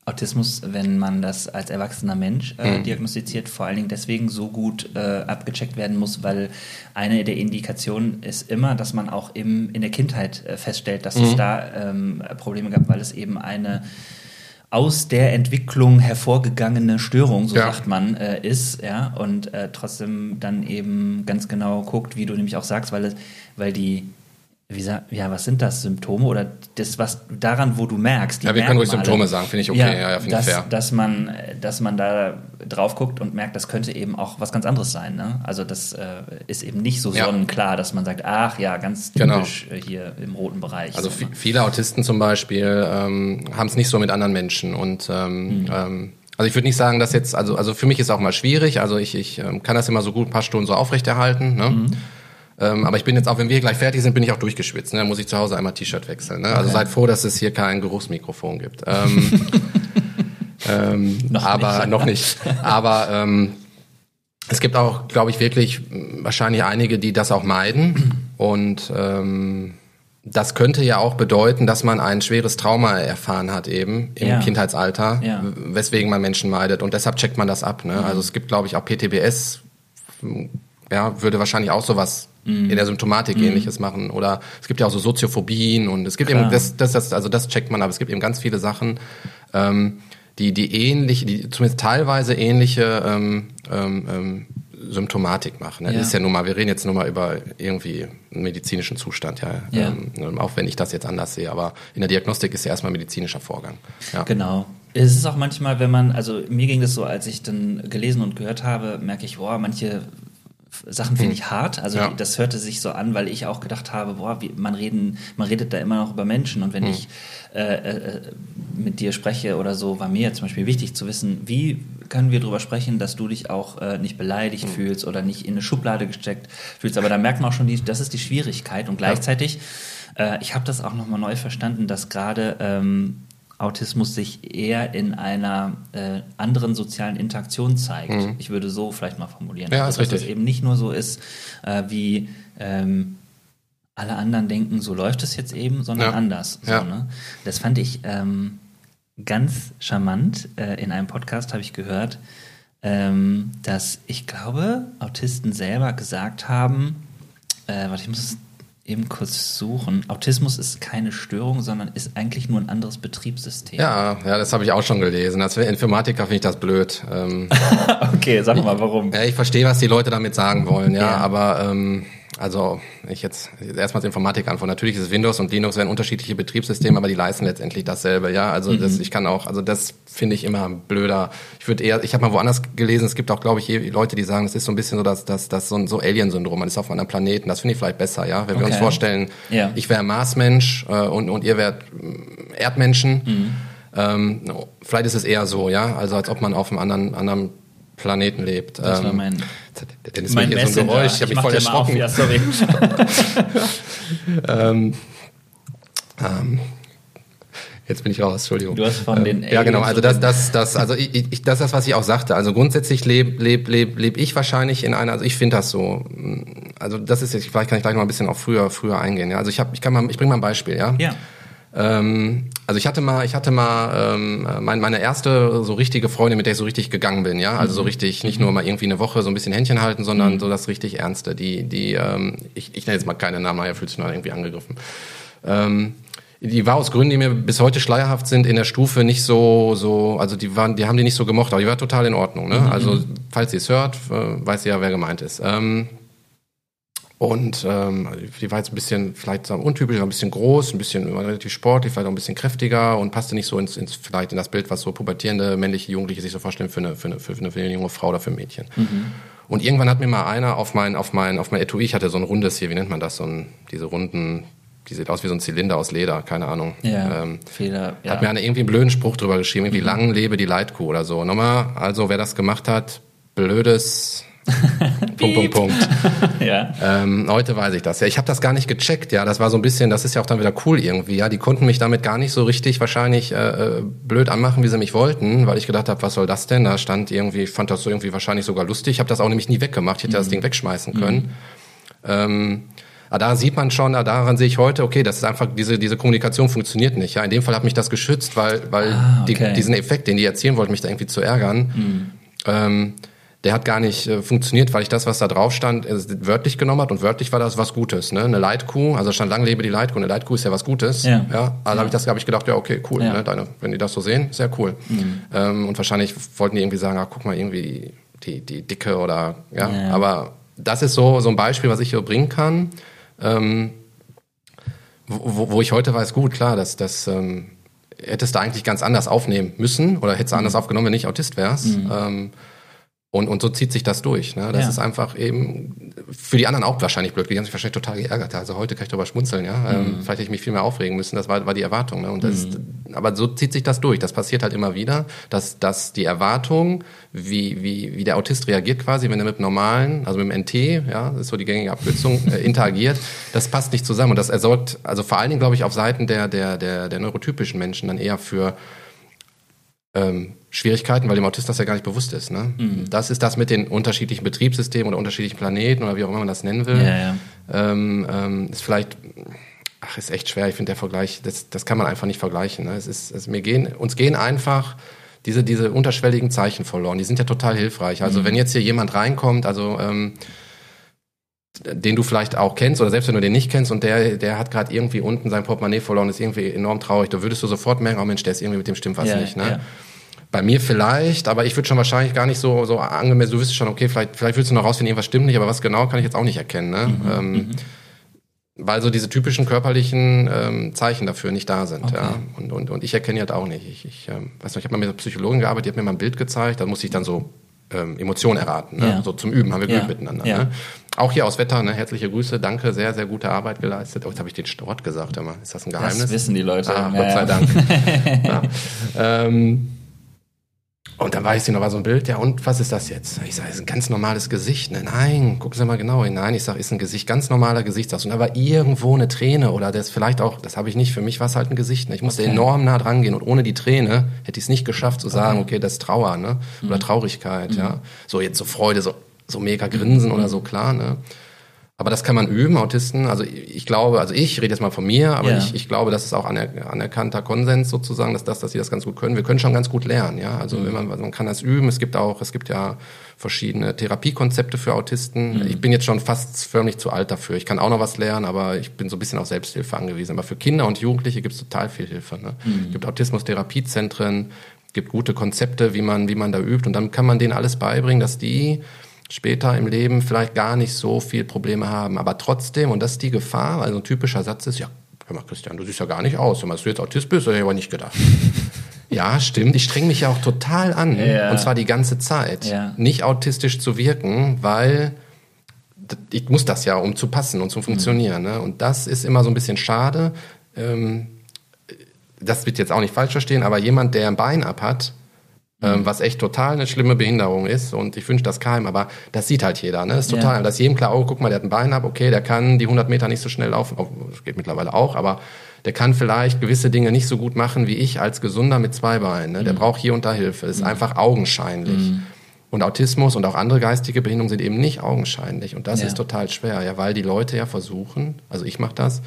Autismus, wenn man das als erwachsener Mensch äh, Mhm. diagnostiziert, vor allen Dingen deswegen so gut äh, abgecheckt werden muss, weil eine der Indikationen ist immer, dass man auch im, in der Kindheit äh, feststellt, dass Mhm. es da ähm, Probleme gab, weil es eben eine aus der Entwicklung hervorgegangene Störung, so Ja. sagt man, äh, ist, ja, und äh, trotzdem dann eben ganz genau guckt, wie du nämlich auch sagst, weil es, weil die, wie sag, ja, was sind das, Symptome oder das, was daran, wo du merkst, Ja, wir können ruhig Symptome sagen, finde ich okay, ja, ja, finde ich dass, fair. Dass man, dass man da drauf guckt und merkt, das könnte eben auch was ganz anderes sein, ne? Also das äh, ist eben nicht so Ja. sonnenklar, dass man sagt, ach ja, ganz Genau. typisch äh, hier im roten Bereich. Also ne? viele Autisten zum Beispiel ähm, haben es nicht so mit anderen Menschen und ähm, ähm, also ich würde nicht sagen, dass jetzt, also, also für mich ist auch mal schwierig, also ich, ich ähm, kann das immer so gut ein paar Stunden so aufrechterhalten, ne? Ähm, aber ich bin jetzt auch, wenn wir gleich fertig sind, bin ich auch durchgeschwitzt. Ne? Dann muss ich zu Hause einmal T-Shirt wechseln. Ne? Also Okay. seid froh, dass es hier kein Geruchsmikrofon gibt. Ähm, ähm, Noch aber nicht. noch nicht. Aber ähm, es gibt auch, glaube ich, wirklich wahrscheinlich einige, die das auch meiden. Und ähm, das könnte ja auch bedeuten, dass man ein schweres Trauma erfahren hat eben im Ja. Kindheitsalter, Ja. weswegen man Menschen meidet. Und deshalb checkt man das ab. Ne? Also es gibt, glaube ich, auch PTBS, ja, würde wahrscheinlich auch sowas Mhm. in der Symptomatik ähnliches machen. Oder es gibt ja auch so Soziophobien und es gibt Klar. eben, das, das, das, also das checkt man, aber es gibt eben ganz viele Sachen, ähm, die, die ähnlich, die zumindest teilweise ähnliche ähm, ähm, ähm, Symptomatik machen. Ne? Ja. Das ist ja nun mal, wir reden jetzt nur mal über irgendwie einen medizinischen Zustand, ja. Ja. Ähm, auch wenn ich das jetzt anders sehe, aber in der Diagnostik ist ja erstmal medizinischer Vorgang. Ja. Genau. Es ist auch manchmal, wenn man, also mir ging das so, als ich dann gelesen und gehört habe, merke ich, boah, manche Sachen finde ich hart. Also Ja. das hörte sich so an, weil ich auch gedacht habe, boah, wie, man reden, man redet da immer noch über Menschen und wenn ich äh, äh, mit dir spreche oder so, war mir zum Beispiel wichtig zu wissen, wie können wir darüber sprechen, dass du dich auch äh, nicht beleidigt fühlst oder nicht in eine Schublade gesteckt fühlst. Aber da merkt man auch schon, die, das ist die Schwierigkeit und gleichzeitig, äh, ich habe das auch nochmal neu verstanden, dass gerade ähm, Autismus sich eher in einer äh, anderen sozialen Interaktion zeigt. Ich würde so vielleicht mal formulieren. Mhm. Ja, also, dass es eben nicht nur so ist, äh, wie ähm, alle anderen denken, so läuft es jetzt eben, sondern Ja. anders. So, Ja. ne? Das fand ich ähm, ganz charmant. Äh, in einem Podcast habe ich gehört, ähm, dass ich glaube, Autisten selber gesagt haben, äh, warte, ich muss es eben kurz suchen. Autismus ist keine Störung, sondern ist eigentlich nur ein anderes Betriebssystem. Ja, ja, das habe ich auch schon gelesen. Als Informatiker finde ich das blöd. Ähm, Okay, sag mal, warum? ja, ich verstehe, was die Leute damit sagen wollen, ja, Ja. aber ähm, also ich jetzt erstmal als Informatik antworten. Natürlich ist Windows und Linux werden unterschiedliche Betriebssysteme, aber die leisten letztendlich dasselbe, ja. Also Mhm. das, ich kann auch, also das finde ich immer blöder. Ich würde eher, ich habe mal woanders gelesen, es gibt auch, glaube ich, je- Leute, die sagen, es ist so ein bisschen so, dass das, das so ein so Alien-Syndrom, man ist auf einem anderen Planeten. Das finde ich vielleicht besser, ja. Wenn wir uns Okay. vorstellen, Ja. ich wäre Marsmensch äh, und und ihr wärt mm, Erdmenschen. Mhm. Ähm, vielleicht ist es eher so, ja, also als ob man auf einem anderen, anderen Planeten lebt. Das war Ähm, mein, Dann ist mein hier so ein. Geräusch, ich habe mich voll auf. erschrocken. Ja, sorry. Jetzt bin ich raus, Entschuldigung. Du hast von den ja, genau. Also das, das, das, also ich, ich, das ist das, was ich auch sagte. Also grundsätzlich lebe leb, leb, leb ich wahrscheinlich in einer. Also ich finde das so. Also das ist jetzt. Vielleicht kann ich gleich noch ein bisschen auf früher, früher eingehen. Ja, also ich habe, ich kann mal, ich bringe mal ein Beispiel. Ja. ja. Ähm, also ich hatte mal, ich hatte mal ähm, mein, meine erste so richtige Freundin, mit der ich so richtig gegangen bin, ja. Also so mhm. richtig, nicht nur mal irgendwie eine Woche so ein bisschen Händchen halten, sondern mhm. so das richtig Ernste. Die, die, ähm, ich, ich nenne jetzt mal keine Namen, nachher fühlt sich noch irgendwie angegriffen. Ähm, die war aus Gründen, die mir bis heute schleierhaft sind, in der Stufe nicht so, so, also die waren, die haben die nicht so gemocht, aber die war total in Ordnung. Ne? Mhm. Also falls sie es hört, äh, weiß sie ja, wer gemeint ist. Ähm, und ähm, die war jetzt ein bisschen, vielleicht untypisch, ein bisschen groß, ein bisschen relativ sportlich, vielleicht auch ein bisschen kräftiger und passte nicht so ins, ins vielleicht in das Bild, was so pubertierende männliche Jugendliche sich so vorstellen für eine, für eine, für eine, für eine junge Frau oder für ein Mädchen. Mhm. Und irgendwann hat mir mal einer auf mein, auf mein, auf mein Etui, ich hatte so ein rundes hier, wie nennt man das, so ein, diese runden, die sieht aus wie so ein Zylinder aus Leder, keine Ahnung. Ja, ähm, Fehler, ja. Hat mir einer irgendwie einen blöden Spruch drüber geschrieben, irgendwie mhm. lang lebe die Leitkuh oder so. Nochmal, also wer das gemacht hat, blödes Punkt, Punkt, Punkt. ja. Ähm, heute weiß ich das. Ja, ich habe das gar nicht gecheckt. Ja, das war so ein bisschen, das ist ja auch dann wieder cool irgendwie. Ja, die konnten mich damit gar nicht so richtig wahrscheinlich äh, äh blöd anmachen, wie sie mich wollten, weil ich gedacht habe, was soll das denn? Da stand irgendwie, ich fand das so irgendwie wahrscheinlich sogar lustig. Ich habe das auch nämlich nie weggemacht. Ich hätte mhm. das Ding wegschmeißen können. Mhm. Ähm, aber da sieht man schon, daran sehe ich heute, okay, das ist einfach, diese, diese Kommunikation funktioniert nicht. Ja, in dem Fall hat mich das geschützt, weil, weil ah, okay. die, diesen Effekt, den die erzielen wollten, mich da irgendwie zu ärgern, mhm. ähm, der hat gar nicht äh, funktioniert, weil ich das, was da drauf stand, äh, wörtlich genommen hat und wörtlich war das was Gutes. Ne? Eine Leitkuh, also stand lang lebe die Leitkuh, eine Leitkuh ist ja was Gutes. Ja. ja? Also ja. habe ich das, habe ich gedacht, ja okay, cool. Ja. Ne? Deine, wenn die das so sehen, sehr cool. Mhm. Ähm, und wahrscheinlich wollten die irgendwie sagen, ach guck mal irgendwie die die dicke oder ja. ja. Aber das ist so so ein Beispiel, was ich hier bringen kann, ähm, wo, wo ich heute weiß, gut klar, dass das ähm, hättest du eigentlich ganz anders aufnehmen müssen oder hättest du mhm. anders aufgenommen, wenn ich Autist wärst. Mhm. Ähm, und, und so zieht sich das durch. Ne? Das ja. ist einfach eben für die anderen auch wahrscheinlich blöd. Die haben sich wahrscheinlich total geärgert. Also heute kann ich darüber schmunzeln. Ja? Ähm, mhm. Ähm, vielleicht hätte ich mich viel mehr aufregen müssen. Das war, war die Erwartung. Ne? Und das, mhm. Aber so zieht sich das durch. Das passiert halt immer wieder, dass, dass die Erwartung, wie, wie, wie der Autist reagiert quasi, wenn er mit normalen, also mit dem NT, ja, das ist so die gängige Abkürzung, äh, interagiert, das passt nicht zusammen. Und das ersorgt, also vor allen Dingen, glaube ich, auf Seiten der, der, der, der neurotypischen Menschen dann eher für ähm, Schwierigkeiten, weil dem Autisten das ja gar nicht bewusst ist. Ne? Mhm. Das ist das mit den unterschiedlichen Betriebssystemen oder unterschiedlichen Planeten oder wie auch immer man das nennen will. Ja, ja. Ähm, ähm, ist vielleicht, ach, ist echt schwer. Ich finde der Vergleich, das, das kann man einfach nicht vergleichen. Ne? Es ist, es, mir gehen, uns gehen einfach diese, diese unterschwelligen Zeichen verloren. Die sind ja total hilfreich. Also mhm. wenn jetzt hier jemand reinkommt, also ähm, den du vielleicht auch kennst oder selbst wenn du den nicht kennst und der, der hat gerade irgendwie unten sein Portemonnaie verloren, ist irgendwie enorm traurig, da würdest du sofort merken, oh Mensch, der ist irgendwie mit dem stimmt was ja, nicht. Ne? Bei mir vielleicht, aber ich würde schon wahrscheinlich gar nicht so, so angemessen, du wüsstest schon, okay, vielleicht, vielleicht willst du noch rausfinden, irgendwas stimmt nicht, aber was genau kann ich jetzt auch nicht erkennen. Ne? Mhm, ähm, mhm. Weil so diese typischen körperlichen ähm, Zeichen dafür nicht da sind. Okay. Ja? Und, und, und ich erkenne die halt auch nicht. Ich, ich ähm, weiß noch, ich habe mal mit einer Psychologin gearbeitet, die hat mir mal ein Bild gezeigt, da muss ich dann so ähm, Emotionen erraten. Ne? Ja. So zum Üben haben wir geübt ja. miteinander. Ja. Ne? Auch hier aus Wetter, ne? herzliche Grüße, danke, sehr, sehr gute Arbeit geleistet. Oh, jetzt habe ich den Wort gesagt, immer. Ist das ein Geheimnis? Das wissen die Leute. Ah, Gott sei Dank. ähm, und dann weiß ich noch, war so ein Bild, ja, und was ist das jetzt? Ich sage, ist ein ganz normales Gesicht. Ne? Nein, gucken Sie mal genau hin. Nein, ich sage, ist ein Gesicht, ganz normaler Gesichtsausdruck. Da war irgendwo eine Träne oder das vielleicht auch, das habe ich nicht, für mich war es halt ein Gesicht. Ne? Ich musste okay. enorm nah dran gehen und ohne die Träne hätte ich es nicht geschafft zu sagen, okay, das ist Trauer, ne? Oder mhm. Traurigkeit, mhm. ja. So jetzt so Freude, so, so mega Grinsen mhm. oder so, klar, ne? Aber das kann man üben, Autisten. Also ich glaube, also ich rede jetzt mal von mir, aber ja. ich, ich glaube, das ist auch aner anerkannter Konsens sozusagen, dass das, dass sie das ganz gut können. Wir können schon ganz gut lernen, ja. Also mhm. wenn man, also man kann das üben. Es gibt auch, es gibt ja verschiedene Therapiekonzepte für Autisten. Mhm. Ich bin jetzt schon fast förmlich zu alt dafür. Ich kann auch noch was lernen, aber ich bin so ein bisschen auf Selbsthilfe angewiesen. Aber für Kinder und Jugendliche gibt es total viel Hilfe. Ne? Mhm. Es gibt Autismus-Therapiezentren, gibt gute Konzepte, wie man, wie man da übt. Und dann kann man denen alles beibringen, dass die später im Leben vielleicht gar nicht so viel Probleme haben. Aber trotzdem, und das ist die Gefahr, also ein typischer Satz ist, ja, hör mal, Christian, du siehst ja gar nicht aus. Hör mal, dass du jetzt Autist bist, hätte ich aber nicht gedacht. ja, stimmt. Ich streng mich ja auch total an. Ja. Und zwar die ganze Zeit. Ja. Nicht autistisch zu wirken, weil ich muss das ja, um zu passen und zu funktionieren. Mhm. Ne? Und das ist immer so ein bisschen schade. Ähm, das wird jetzt auch nicht falsch verstehen, aber jemand, der ein Bein ab hat, ähm, mhm. was echt total eine schlimme Behinderung ist. Und ich wünsche das keinem, aber das sieht halt jeder. Ne? Das ist total, ja. das ist jedem klar, oh, guck mal, der hat ein Bein ab, okay, der kann die 100 Meter nicht so schnell laufen, oh, das geht mittlerweile auch, aber der kann vielleicht gewisse Dinge nicht so gut machen wie ich als Gesunder mit zwei Beinen. Ne? Der mhm. braucht hier und da Hilfe. Ist mhm. einfach augenscheinlich. Mhm. Und Autismus und auch andere geistige Behinderungen sind eben nicht augenscheinlich. Und das ja. ist total schwer, ja, weil die Leute ja versuchen, also ich mache das,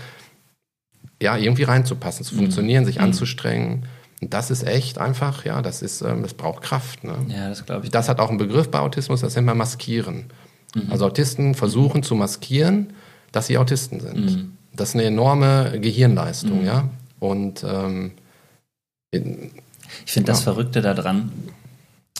ja, irgendwie reinzupassen, zu funktionieren, sich anzustrengen. Und das ist echt einfach, ja, das ist, ähm, das braucht Kraft. Ne? Ja, das glaube ich. Das hat auch einen Begriff bei Autismus, das nennt man Maskieren. Also Autisten versuchen zu maskieren, dass sie Autisten sind. Das ist eine enorme Gehirnleistung, ja. Und ähm, in, Ich finde das Ja. Verrückte daran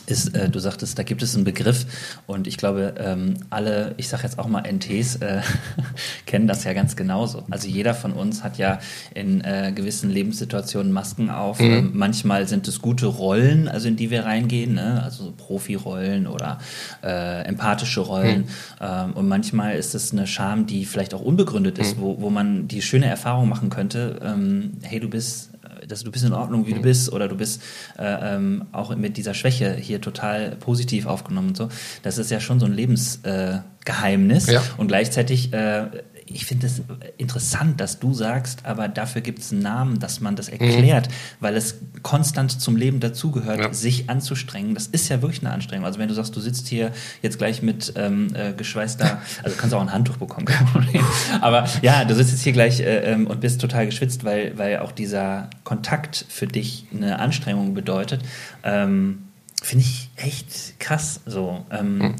ist, äh, du sagtest, da gibt es einen Begriff und ich glaube, ähm, alle, ich sage jetzt auch mal NTs, äh, kennen das ja ganz genauso. Also jeder von uns hat ja in äh, gewissen Lebenssituationen Masken auf. Ähm, manchmal sind es gute Rollen, also in die wir reingehen, ne? also so Profi-Rollen oder äh, empathische Rollen. Ähm, und manchmal ist es eine Scham, die vielleicht auch unbegründet ist, wo, wo man die schöne Erfahrung machen könnte, ähm, hey, du bist dass du bist in Ordnung, wie du bist, oder du bist äh, ähm, auch mit dieser Schwäche hier total positiv aufgenommen und so. Das ist ja schon so ein Lebensgeheimnis. Äh. Ja. Und gleichzeitig, äh, ich finde es interessant, dass du sagst, aber dafür gibt es einen Namen, dass man das erklärt, weil es konstant zum Leben dazugehört, Ja. sich anzustrengen. Das ist ja wirklich eine Anstrengung. Also wenn du sagst, du sitzt hier jetzt gleich mit ähm, äh, geschweißter, also du kannst auch ein Handtuch bekommen, kein Problem. Aber ja, du sitzt jetzt hier gleich äh, ähm, und bist total geschwitzt, weil, weil auch dieser Kontakt für dich eine Anstrengung bedeutet. Ähm, Finde ich echt krass. So. Ähm,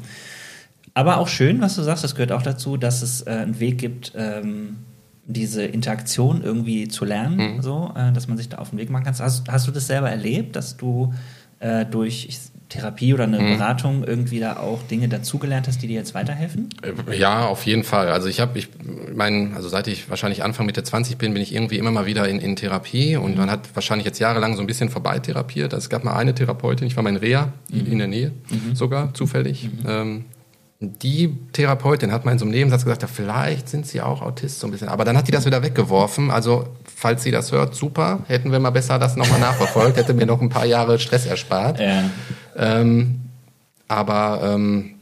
aber auch schön, was du sagst, das gehört auch dazu, dass es äh, einen Weg gibt, ähm, diese Interaktion irgendwie zu lernen, Mhm. so, äh, dass man sich da auf den Weg machen kann. Hast, hast du das selber erlebt, dass du äh, durch ich, Therapie oder eine Mhm. Beratung irgendwie da auch Dinge dazugelernt hast, die dir jetzt weiterhelfen? Ja, auf jeden Fall. Also ich habe, ich mein, also seit ich wahrscheinlich Anfang Mitte 20 bin, bin ich irgendwie immer mal wieder in, in Therapie und man hat wahrscheinlich jetzt jahrelang so ein bisschen vorbeitherapiert. Also es gab mal eine Therapeutin, ich war mal in Reha, in der Nähe sogar, zufällig. Ähm, die Therapeutin hat mal in so einem Nebensatz gesagt, ja, vielleicht sind sie auch Autist so ein bisschen. Aber dann hat die das wieder weggeworfen. Also, falls sie das hört, super. Hätten wir mal besser das nochmal nachverfolgt, hätte mir noch ein paar Jahre Stress erspart. Ja. Ähm, aber ähm,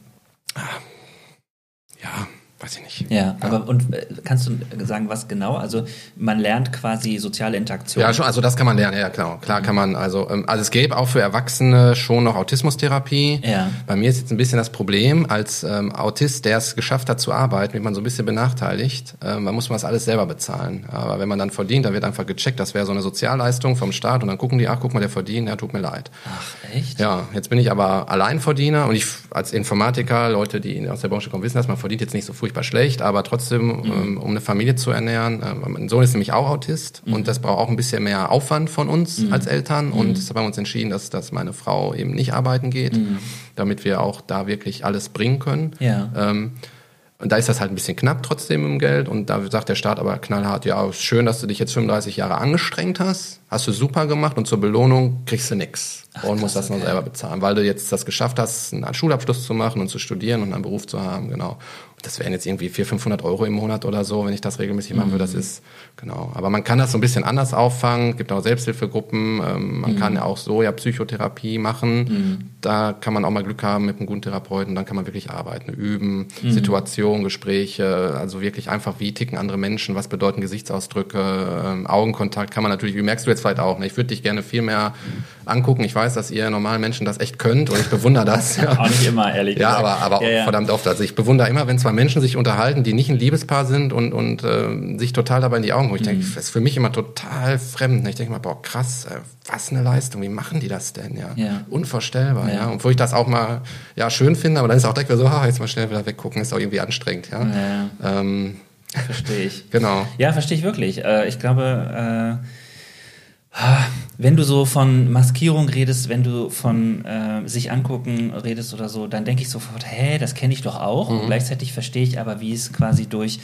ja, weiß ich nicht. Ja, aber und äh, kannst du sagen, was genau? Also man lernt quasi soziale Interaktion. Ja, schon, also das kann man lernen, ja klar. Klar kann man, also, ähm, also es gäbe auch für Erwachsene schon noch Autismustherapie. Ja. Bei mir ist jetzt ein bisschen das Problem, als ähm, Autist, der es geschafft hat zu arbeiten, wird man so ein bisschen benachteiligt. Ähm, man muss man das alles selber bezahlen. Aber wenn man dann verdient, dann wird einfach gecheckt, das wäre so eine Sozialleistung vom Staat und dann gucken die, ach guck mal, der verdient, ja, tut mir leid. Ach, echt? Ja, jetzt bin ich aber Alleinverdiener und ich als Informatiker, Leute, die aus der Branche kommen, wissen das, man verdient jetzt nicht so furchtbar schlecht, aber trotzdem, ähm, um eine Familie zu ernähren. Ähm, mein Sohn ist nämlich auch Autist und das braucht auch ein bisschen mehr Aufwand von uns als Eltern und deshalb haben wir uns entschieden, dass, dass meine Frau eben nicht arbeiten geht, damit wir auch da wirklich alles bringen können. Ja. Ähm, und da ist das halt ein bisschen knapp trotzdem im Geld. Und da sagt der Staat aber knallhart, ja, ist schön, dass du dich jetzt 35 Jahre angestrengt hast. Hast du super gemacht und zur Belohnung kriegst du nix. Und musst das noch selber bezahlen, weil du jetzt das geschafft hast, einen Schulabschluss zu machen und zu studieren und einen Beruf zu haben, genau. Das wären jetzt irgendwie 400, 500 Euro im Monat oder so, wenn ich das regelmäßig machen würde. Das ist, genau. Aber man kann das so ein bisschen anders auffangen. Es gibt auch Selbsthilfegruppen. Ähm, man kann ja auch so ja Psychotherapie machen. Da kann man auch mal Glück haben mit einem guten Therapeuten. Dann kann man wirklich arbeiten, üben, Situationen, Gespräche. Also wirklich einfach, wie ticken andere Menschen? Was bedeuten Gesichtsausdrücke? Ähm, Augenkontakt kann man natürlich, wie merkst du jetzt vielleicht auch. Ne? Ich würde dich gerne viel mehr angucken. Ich weiß, dass ihr normalen Menschen das echt könnt und ich bewundere das. Ja. Auch nicht immer, ehrlich Ja, gesagt. aber, aber ja, ja. verdammt oft. Also ich bewundere immer, wenn zwei Menschen sich unterhalten, die nicht ein Liebespaar sind und, und äh, sich total dabei in die Augen gucken. Ich denke, Mhm. das ist für mich immer total fremd. Ich denke mal, boah, krass, äh, was eine Leistung, wie machen die das denn? Ja, Ja. unvorstellbar. Ja. Ja. Und wo ich das auch mal ja schön finde, aber dann ist auch direkt wieder so, ha, jetzt mal schnell wieder weggucken, ist auch irgendwie anstrengend. Ja, Ja, Ähm, verstehe ich. genau. Ja, verstehe ich wirklich. Äh, ich glaube, äh, wenn du so von Maskierung redest, wenn du von äh, sich angucken redest oder so, dann denke ich sofort, hä, das kenne ich doch auch. Und gleichzeitig verstehe ich aber, wie es quasi durch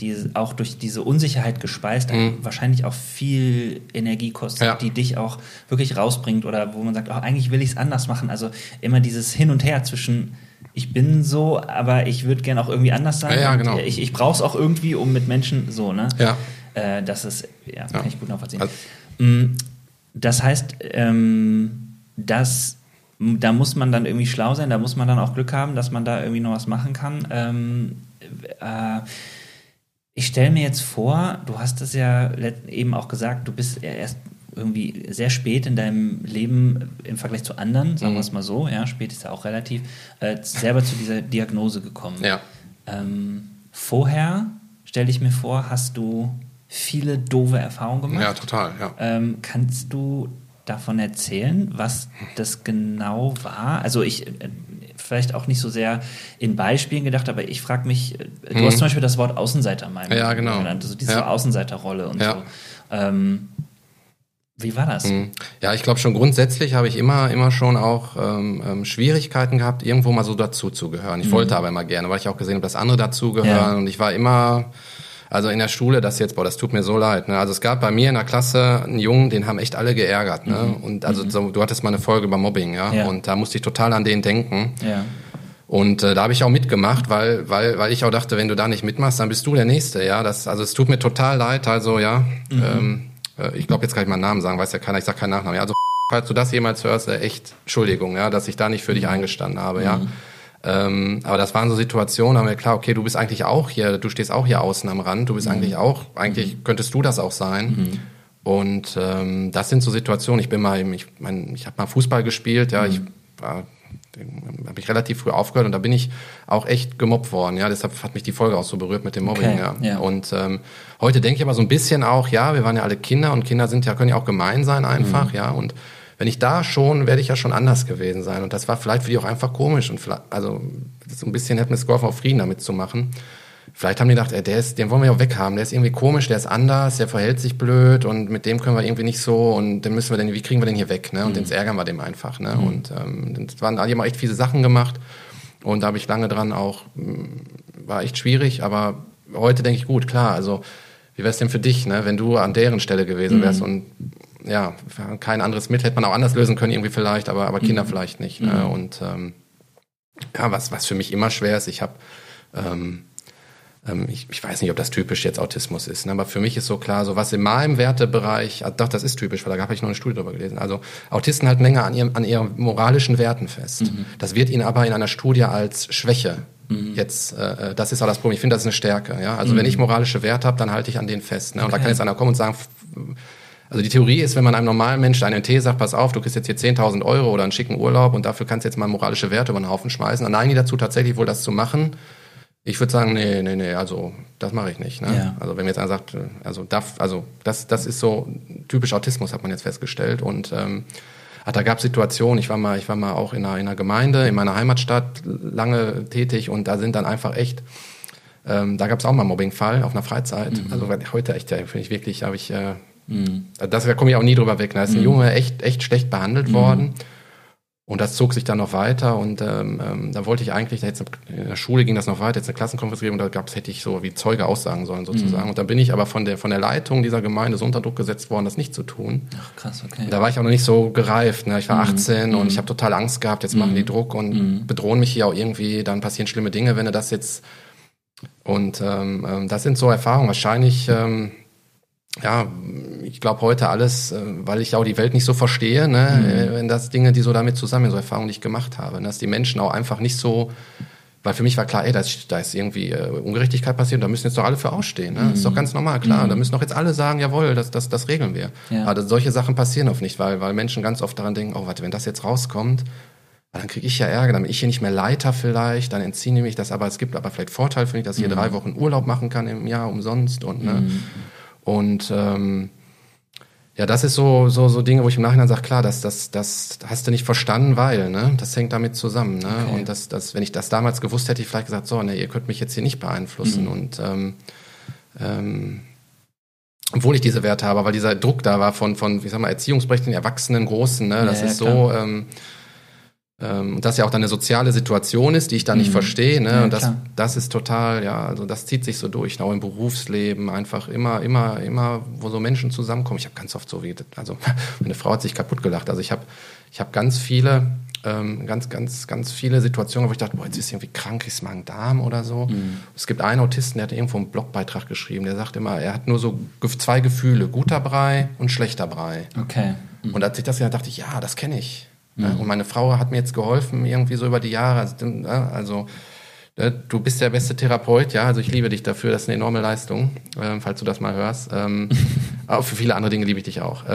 diese, auch durch diese Unsicherheit gespeist wahrscheinlich auch viel Energie kostet, Ja. die dich auch wirklich rausbringt oder wo man sagt, oh, eigentlich will ich es anders machen. Also immer dieses Hin und Her zwischen ich bin so, aber ich würde gern auch irgendwie anders sein. Ja, ja, genau. Ich, ich brauche es auch irgendwie, um mit Menschen so, ne? Ja. Äh, das ist, ja, kann ich gut nachvollziehen. Also- das heißt, ähm, dass da muss man dann irgendwie schlau sein, da muss man dann auch Glück haben, dass man da irgendwie noch was machen kann. Ähm, äh, ich stelle mir jetzt vor, du hast es ja eben auch gesagt, du bist ja erst irgendwie sehr spät in deinem Leben im Vergleich zu anderen, sagen wir es mal so, ja, spät ist ja auch relativ, äh, selber zu dieser Diagnose gekommen. Ja. Ähm, vorher, stelle ich mir vor, hast du viele doofe Erfahrungen gemacht. Ja, total, ja. Ähm, kannst du davon erzählen, was das genau war? Also ich äh, vielleicht auch nicht so sehr in Beispielen gedacht, aber ich frage mich, äh, du Mhm. hast zum Beispiel das Wort Außenseiter mal Ja, genau. genannt, also diese Ja. Außenseiterrolle und Ja. so. Ähm, wie war das? Mhm. Ja, ich glaube schon grundsätzlich habe ich immer, immer schon auch ähm, ähm, Schwierigkeiten gehabt, irgendwo mal so dazu zu gehören. Ich wollte aber immer gerne, weil ich auch gesehen habe, dass andere dazugehören. Mhm. Ja. Und ich war immer, also in der Schule, das jetzt, boah, das tut mir so leid. Ne? Also es gab bei mir in der Klasse einen Jungen, den haben echt alle geärgert. Ne? Und also so, du hattest mal eine Folge über Mobbing, ja? Mhm. Ja. Und da musste ich total an den denken. Ja. Und äh, da habe ich auch mitgemacht, weil, weil, weil ich auch dachte, wenn du da nicht mitmachst, dann bist du der Nächste. Ja, das, also es tut mir total leid. Also ja, ähm, äh, ich glaube jetzt kann ich meinen Namen sagen, weiß ja keiner. Ich sag keinen Nachnamen. Ja, also falls du das jemals hörst, äh, echt Entschuldigung, ja, dass ich da nicht für dich eingestanden habe. Ja. Ähm, aber das waren so Situationen, haben wir klar, okay, du bist eigentlich auch hier, du stehst auch hier außen am Rand, du bist eigentlich auch, eigentlich könntest du das auch sein. Und ähm, das sind so Situationen. Ich bin mal, im- ich mein, ich habe mal Fußball gespielt, ja, ich war habe ich relativ früh aufgehört und da bin ich auch echt gemobbt worden. Ja, deshalb hat mich die Folge auch so berührt mit dem Mobbing. Okay, ja. ja. Und ähm, heute denke ich aber so ein bisschen auch, ja, wir waren ja alle Kinder und Kinder sind ja können ja auch gemein sein einfach, Mhm. ja. Und wenn ich da schon, werde ich ja schon anders gewesen sein. Und das war vielleicht für die auch einfach komisch und vielleicht, also so ein bisschen hätte mir es geholfen, auch Frieden damit zu machen. Vielleicht haben die gedacht, ey, der ist, den wollen wir ja auch weghaben. Der ist irgendwie komisch, der ist anders, der verhält sich blöd und mit dem können wir irgendwie nicht so und den müssen wir denn, wie kriegen wir den hier weg, ne? Und jetzt ärgern wir dem einfach, ne? Und ähm, das waren, die haben echt viele Sachen gemacht und da habe ich lange dran auch, mh, war echt schwierig, aber heute denke ich, gut, klar, also wie wäre es denn für dich, ne? Wenn du an deren Stelle gewesen wärst und ja, kein anderes Mittel hätte man auch anders lösen können irgendwie vielleicht, aber, aber Kinder vielleicht nicht, ne? Und ähm, ja, was, was für mich immer schwer ist, ich habe ähm, ähm, ich, ich weiß nicht, ob das typisch jetzt Autismus ist, ne? aber für mich ist so klar, so was in meinem Wertebereich, ah, doch, das ist typisch, weil da habe ich noch eine Studie drüber gelesen. Also Autisten halten länger an ihrem, an ihren moralischen Werten fest. Das wird ihnen aber in einer Studie als Schwäche jetzt, äh, das ist auch das Problem. Ich finde, das ist eine Stärke. Ja? Also wenn ich moralische Werte habe, dann halte ich an denen fest. Ne? Und da kann jetzt einer kommen und sagen, also die Theorie ist, wenn man einem normalen Menschen einen Tee sagt, pass auf, du kriegst jetzt hier 10.000 Euro oder einen schicken Urlaub und dafür kannst du jetzt mal moralische Werte über den Haufen schmeißen, dann neigen die dazu tatsächlich wohl das zu machen. Ich würde sagen, nee, nee, nee, also das mache ich nicht. Ne? Ja. Also wenn mir jetzt einer sagt, also, darf, also das, das ist so typisch Autismus, hat man jetzt festgestellt. Und ähm, ach, da gab es Situationen, ich war mal, ich war mal auch in einer, in einer Gemeinde in meiner Heimatstadt lange tätig und da sind dann einfach echt, ähm, da gab es auch mal einen Mobbingfall auf einer Freizeit. Also weil heute echt, ja, finde ich wirklich, habe ich, äh, das, da komme ich auch nie drüber weg. Da ist ein Junge echt, echt schlecht behandelt worden. Und das zog sich dann noch weiter und ähm, ähm, da wollte ich eigentlich, jetzt in der Schule ging das noch weiter, jetzt eine Klassenkonferenz geben, da gab's, hätte ich so wie Zeuge aussagen sollen sozusagen. Und dann bin ich aber von der, von der Leitung dieser Gemeinde so unter Druck gesetzt worden, das nicht zu tun. Ach, krass, okay. Da war ich auch noch nicht so gereift. Ne? Ich war 18 und ich habe total Angst gehabt, jetzt machen die Druck und bedrohen mich hier auch irgendwie, dann passieren schlimme Dinge, wenn du das jetzt. Und ähm, ähm, das sind so Erfahrungen. Wahrscheinlich, ähm, ja, ich glaube heute alles, äh, weil ich auch die Welt nicht so verstehe, ne? äh, wenn das Dinge, die so damit zusammen, so Erfahrungen, die ich gemacht habe, dass die Menschen auch einfach nicht so, weil für mich war klar, ey, da ist, da ist irgendwie äh, Ungerechtigkeit passiert, da müssen jetzt doch alle für ausstehen. Ne? Das ist doch ganz normal, klar. Da müssen doch jetzt alle sagen, jawohl, das, das, das regeln wir. Ja. Aber solche Sachen passieren oft nicht, weil, weil Menschen ganz oft daran denken, oh, warte, wenn das jetzt rauskommt, dann kriege ich ja Ärger, dann bin ich hier nicht mehr Leiter vielleicht, dann entziehen die mich das, aber es gibt aber vielleicht Vorteil für mich, dass ich hier drei Wochen Urlaub machen kann im Jahr umsonst und ne? Und ähm, ja, das ist so, so, so Dinge, wo ich im Nachhinein sage, klar, das, das, das hast du nicht verstanden, weil, ne, das hängt damit zusammen, ne? Okay. Und das, das, wenn ich das damals gewusst hätte, ich vielleicht gesagt, so, ne, ihr könnt mich jetzt hier nicht beeinflussen. Und ähm, ähm, obwohl ich diese Werte habe, weil dieser Druck da war von, von wie sag mal, erziehungsberechtigten Erwachsenen, Großen, ne? Das Ja, ja, ist so, ähm, und das ja auch dann eine soziale Situation ist, die ich dann nicht verstehe, ne? Ja, und das, klar. das ist total, ja, also das zieht sich so durch, auch im Berufsleben, einfach immer, immer, immer, wo so Menschen zusammenkommen. Ich habe ganz oft so wie, also meine Frau hat sich kaputt gelacht. Also ich habe, ich habe ganz viele, ähm, ganz, ganz, ganz viele Situationen, wo ich dachte, boah, jetzt ist irgendwie krank, ist Magen-Darm oder so. Es gibt einen Autisten, der hat irgendwo einen Blogbeitrag geschrieben, der sagt immer, er hat nur so zwei Gefühle, guter Brei und schlechter Brei. Okay. Und als ich das ja dachte ich, ja, das kenne ich. Ja, Und meine Frau hat mir jetzt geholfen, irgendwie so über die Jahre. Also, ja, Also, äh, du bist der beste Therapeut, ja, also ich liebe dich dafür, das ist eine enorme Leistung, ähm, falls du das mal hörst. Ähm, aber für viele andere Dinge liebe ich dich auch.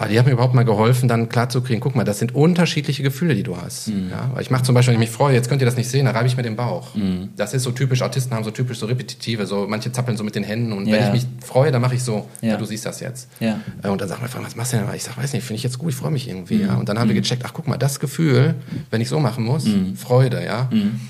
Aber die hat mir überhaupt mal geholfen, dann klarzukriegen, guck mal, das sind unterschiedliche Gefühle, die du hast. Mhm. Ja, weil ich mache zum Beispiel, wenn ich mich freue, jetzt könnt ihr das nicht sehen, da reibe ich mir den Bauch. Mhm. Das ist so typisch, Autisten haben so typisch so repetitive, so manche zappeln so mit den Händen und ja. wenn ich mich freue, dann mache ich so, ja. ja. du siehst das jetzt. Ja. Äh, und dann sagt Freund, was machst du denn? Ich sage, weiß nicht, finde ich jetzt gut, ich freue mich irgendwie. Mhm. Ja. Und dann haben wir mhm. gecheckt, ach guck mal, das Gefühl, wenn ich so machen muss, mhm. Freude, ja. Mhm.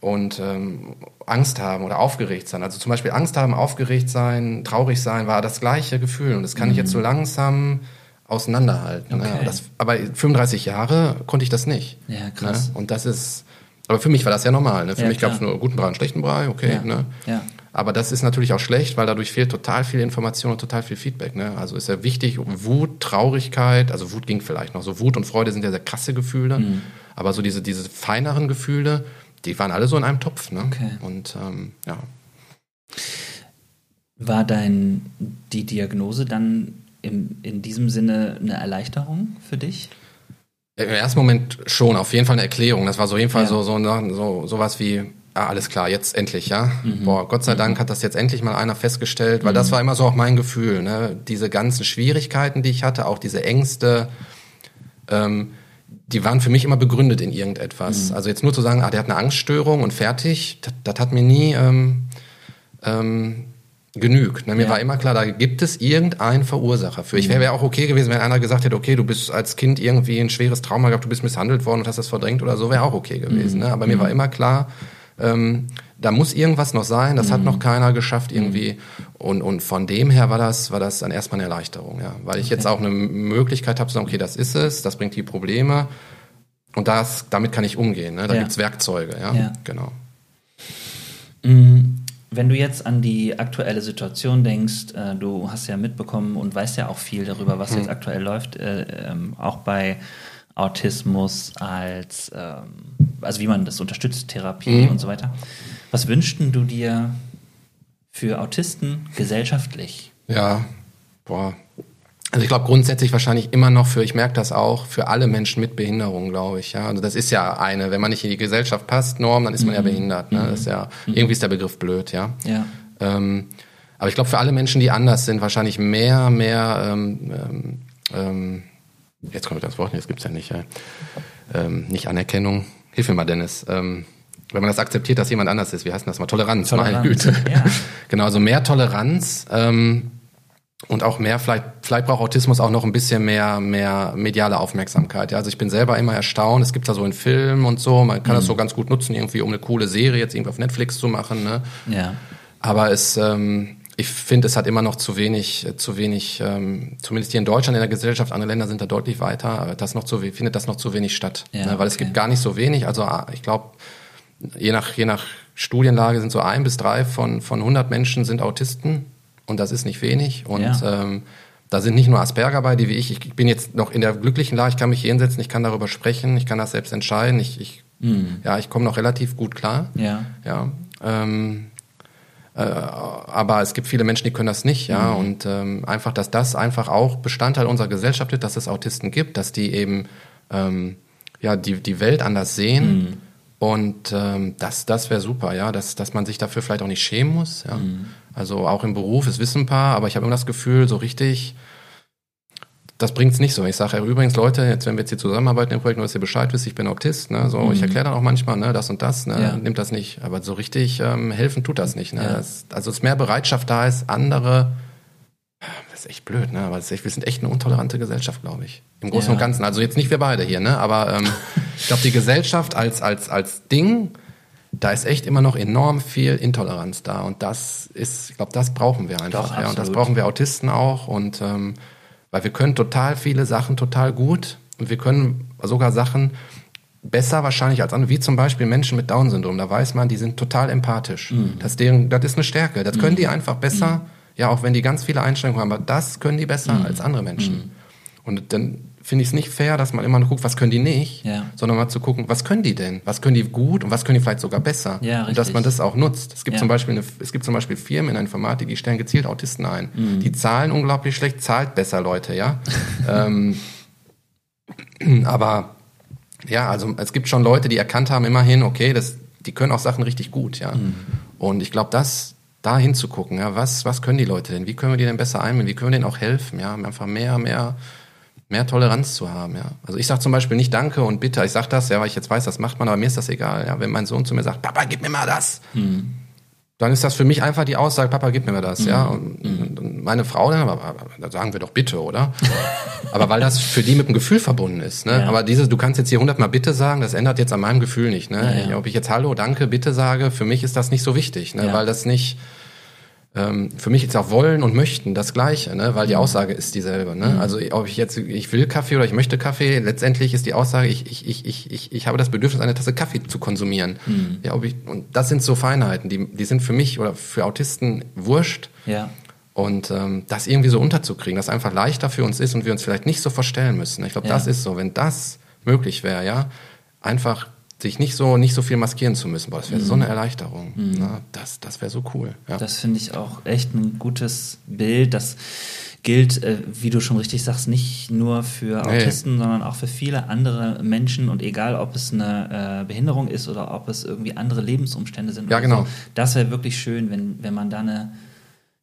Und ähm, Angst haben oder aufgeregt sein. Also zum Beispiel Angst haben, aufgeregt sein, traurig sein, war das gleiche Gefühl. Und das kann ich jetzt so langsam auseinanderhalten. Ne? Okay. Ne? Das, aber 35 Jahre konnte ich das nicht. Ja, krass. Ne? Und das ist, aber für mich war das ja normal. Ne? Für ja, mich gab es nur guten Brei und schlechten Brei, okay. Ja. Ne? Ja. Aber das ist natürlich auch schlecht, weil dadurch fehlt total viel Information und total viel Feedback. Ne? Also ist ja wichtig, Wut, Traurigkeit, also Wut ging vielleicht noch. So Wut und Freude sind ja sehr krasse Gefühle. Mhm. Aber so diese, diese feineren Gefühle, die waren alle so in einem Topf. Ne? Okay. Und ähm, ja. War dein die Diagnose dann im, in diesem Sinne eine Erleichterung für dich? Im ersten Moment schon, auf jeden Fall eine Erklärung. Das war so jeden Fall ja. so, so, so, so was wie, ah, alles klar, jetzt endlich, ja. Mhm. Boah, Gott sei Dank mhm. hat das jetzt endlich mal einer festgestellt, weil mhm. das war immer so auch mein Gefühl, ne? Diese ganzen Schwierigkeiten, die ich hatte, auch diese Ängste, ähm, die waren für mich immer begründet in irgendetwas. Mhm. Also jetzt nur zu sagen, ah, der hat eine Angststörung und fertig, das, das hat mir nie ähm, ähm, genügt. Ne? Mir ja. war immer klar, da gibt es irgendeinen Verursacher für. Ich wäre wär auch okay gewesen, wenn einer gesagt hätte, okay, du bist als Kind irgendwie ein schweres Trauma gehabt, du bist misshandelt worden und hast das verdrängt oder so, wäre auch okay gewesen. Mhm. Ne? Aber mir war mhm. immer klar, ähm, da muss irgendwas noch sein, das mhm. hat noch keiner geschafft irgendwie. Und, und von dem her war das, war das dann erstmal eine Erleichterung, ja. Weil ich okay. jetzt auch eine Möglichkeit habe zu sagen, okay, das ist es, das bringt die Probleme. Und das, damit kann ich umgehen. Ne? Da ja. gibt's Werkzeuge, ja. ja. Genau. Mhm. Wenn du jetzt an die aktuelle Situation denkst, äh, du hast ja mitbekommen und weißt ja auch viel darüber, was mhm. jetzt aktuell läuft, äh, ähm, auch bei Autismus als, ähm, also wie man das unterstützt, Therapie mhm. und so weiter. Was wünschten du dir für Autisten gesellschaftlich? Ja, boah. Also ich glaube grundsätzlich wahrscheinlich immer noch für, ich merke das auch, für alle Menschen mit Behinderung, glaube ich. Ja, also das ist ja eine, wenn man nicht in die Gesellschaft passt, Norm, dann ist man mhm. ja behindert. Ne? Das ist ja mhm. irgendwie ist der Begriff blöd, ja. Ja. Ähm, aber ich glaube für alle Menschen, die anders sind, wahrscheinlich mehr, mehr. Ähm, ähm, ähm jetzt kommt das Wort, jetzt gibt's ja nicht. Ja. Ähm, nicht Anerkennung. Hilf mir mal, Dennis. Ähm, wenn man das akzeptiert, dass jemand anders ist, wie heißt das mal? Toleranz, Toleranz. meine Güte. Ja. genau, also mehr Toleranz. Ähm, und auch mehr, vielleicht, vielleicht braucht Autismus auch noch ein bisschen mehr, mehr mediale Aufmerksamkeit. Ja, also ich bin selber immer erstaunt. Es gibt da so in Filmen und so, man kann mhm. das so ganz gut nutzen, irgendwie um eine coole Serie jetzt irgendwie auf Netflix zu machen. Ne? Ja. Aber es, ähm, ich finde, es hat immer noch zu wenig, zu wenig, ähm, zumindest hier in Deutschland in der Gesellschaft, andere Länder sind da deutlich weiter, das noch zu, findet das noch zu wenig statt. Ja, ne? Weil okay. es gibt gar nicht so wenig. Also ah, ich glaube, je nach, je nach Studienlage sind so ein bis drei von, von 100 Menschen sind Autisten und das ist nicht wenig. Und ja. ähm, da sind nicht nur Asperger bei, die wie ich, ich bin jetzt noch in der glücklichen Lage, ich kann mich hier hinsetzen, ich kann darüber sprechen, ich kann das selbst entscheiden, ich, ich mhm. ja, ich komme noch relativ gut klar. Ja. ja ähm, äh, aber es gibt viele Menschen, die können das nicht, ja. Mhm. Und ähm, einfach, dass das einfach auch Bestandteil unserer Gesellschaft ist, dass es Autisten gibt, dass die eben ähm, ja die, die Welt anders sehen. Mhm. Und ähm, das, das wäre super, ja, dass, dass man sich dafür vielleicht auch nicht schämen muss. Ja. Mhm. Also auch im Beruf, es wissen ein paar, aber ich habe immer das Gefühl, so richtig, das bringt's nicht so. Ich sage ja übrigens, Leute, jetzt wenn wir jetzt hier zusammenarbeiten im Projekt, nur dass ihr Bescheid wisst, ich bin Autist, ne? So, mhm. ich erkläre dann auch manchmal, ne, das und das, ne, ja. nimmt das nicht. Aber so richtig ähm, helfen tut das nicht. Ne? Ja. Das, also es ist mehr Bereitschaft da ist, andere das ist echt blöd, ne? Aber echt, wir sind echt eine untolerante Gesellschaft, glaube ich. Im Großen ja. und Ganzen. Also jetzt nicht wir beide hier, ne? Aber ähm, ich glaube, die Gesellschaft als, als, als Ding da ist echt immer noch enorm viel Intoleranz da. Und das ist, ich glaube, das brauchen wir einfach. Doch, ja. Und das brauchen wir Autisten auch. Und ähm, weil wir können total viele Sachen total gut und wir können sogar Sachen besser wahrscheinlich als andere, wie zum Beispiel Menschen mit Down-Syndrom. Da weiß man, die sind total empathisch. Mhm. Das, deren, das ist eine Stärke. Das können mhm. die einfach besser, mhm. ja, auch wenn die ganz viele Einschränkungen haben, aber das können die besser mhm. als andere Menschen. Mhm. Und dann finde ich es nicht fair, dass man immer nur guckt, was können die nicht, ja. sondern mal zu gucken, was können die denn? Was können die gut und was können die vielleicht sogar besser? Ja, und dass man das auch nutzt. Es gibt, ja. zum Beispiel eine, es gibt zum Beispiel Firmen in der Informatik, die stellen gezielt Autisten ein. Mhm. Die zahlen unglaublich schlecht, zahlt besser Leute, ja. ähm, aber ja, also es gibt schon Leute, die erkannt haben immerhin, okay, das, die können auch Sachen richtig gut, ja. Mhm. Und ich glaube, das da hinzugucken, ja, was, was können die Leute denn? Wie können wir die denn besser einbinden? Wie können wir denen auch helfen? Ja, einfach mehr, mehr mehr Toleranz zu haben, ja. Also ich sage zum Beispiel nicht Danke und Bitte. Ich sage das, ja, weil ich jetzt weiß, das macht man, aber mir ist das egal. Ja, wenn mein Sohn zu mir sagt, Papa, gib mir mal das, mhm. dann ist das für mich einfach die Aussage, Papa, gib mir mal das, mhm. ja. Und, mhm. und, meine Frau, dann, da sagen wir doch Bitte, oder? aber weil das für die mit dem Gefühl verbunden ist, ne. Ja. Aber diese, du kannst jetzt hier hundertmal Bitte sagen, das ändert jetzt an meinem Gefühl nicht, ne. Ja, Ob ich jetzt Hallo, Danke, Bitte sage, für mich ist das nicht so wichtig, ne, weil das nicht ähm, für mich ist auch wollen und möchten das Gleiche, ne? weil die mhm. Aussage ist dieselbe. Ne? Mhm. Also ob ich jetzt, ich will Kaffee oder ich möchte Kaffee, letztendlich ist die Aussage, ich, ich, ich, ich, ich, ich habe das Bedürfnis, eine Tasse Kaffee zu konsumieren. Mhm. Ja, ob ich, und das sind so Feinheiten, die, die sind für mich oder für Autisten wurscht. Ja. Und ähm, das irgendwie so unterzukriegen, dass einfach leichter für uns ist und wir uns vielleicht nicht so verstellen müssen. Ich glaube, ja. das ist so. Wenn das möglich wäre, ja, einfach sich nicht so, nicht so viel maskieren zu müssen. Boah, das wäre mhm. so eine Erleichterung. Mhm. Na, das das wäre so cool. Ja. Das finde ich auch echt ein gutes Bild. Das gilt, äh, wie du schon richtig sagst, nicht nur für Autisten, nee. sondern auch für viele andere Menschen und egal, ob es eine äh, Behinderung ist oder ob es irgendwie andere Lebensumstände sind. Ja, genau. So, das wäre wirklich schön, wenn, wenn man da eine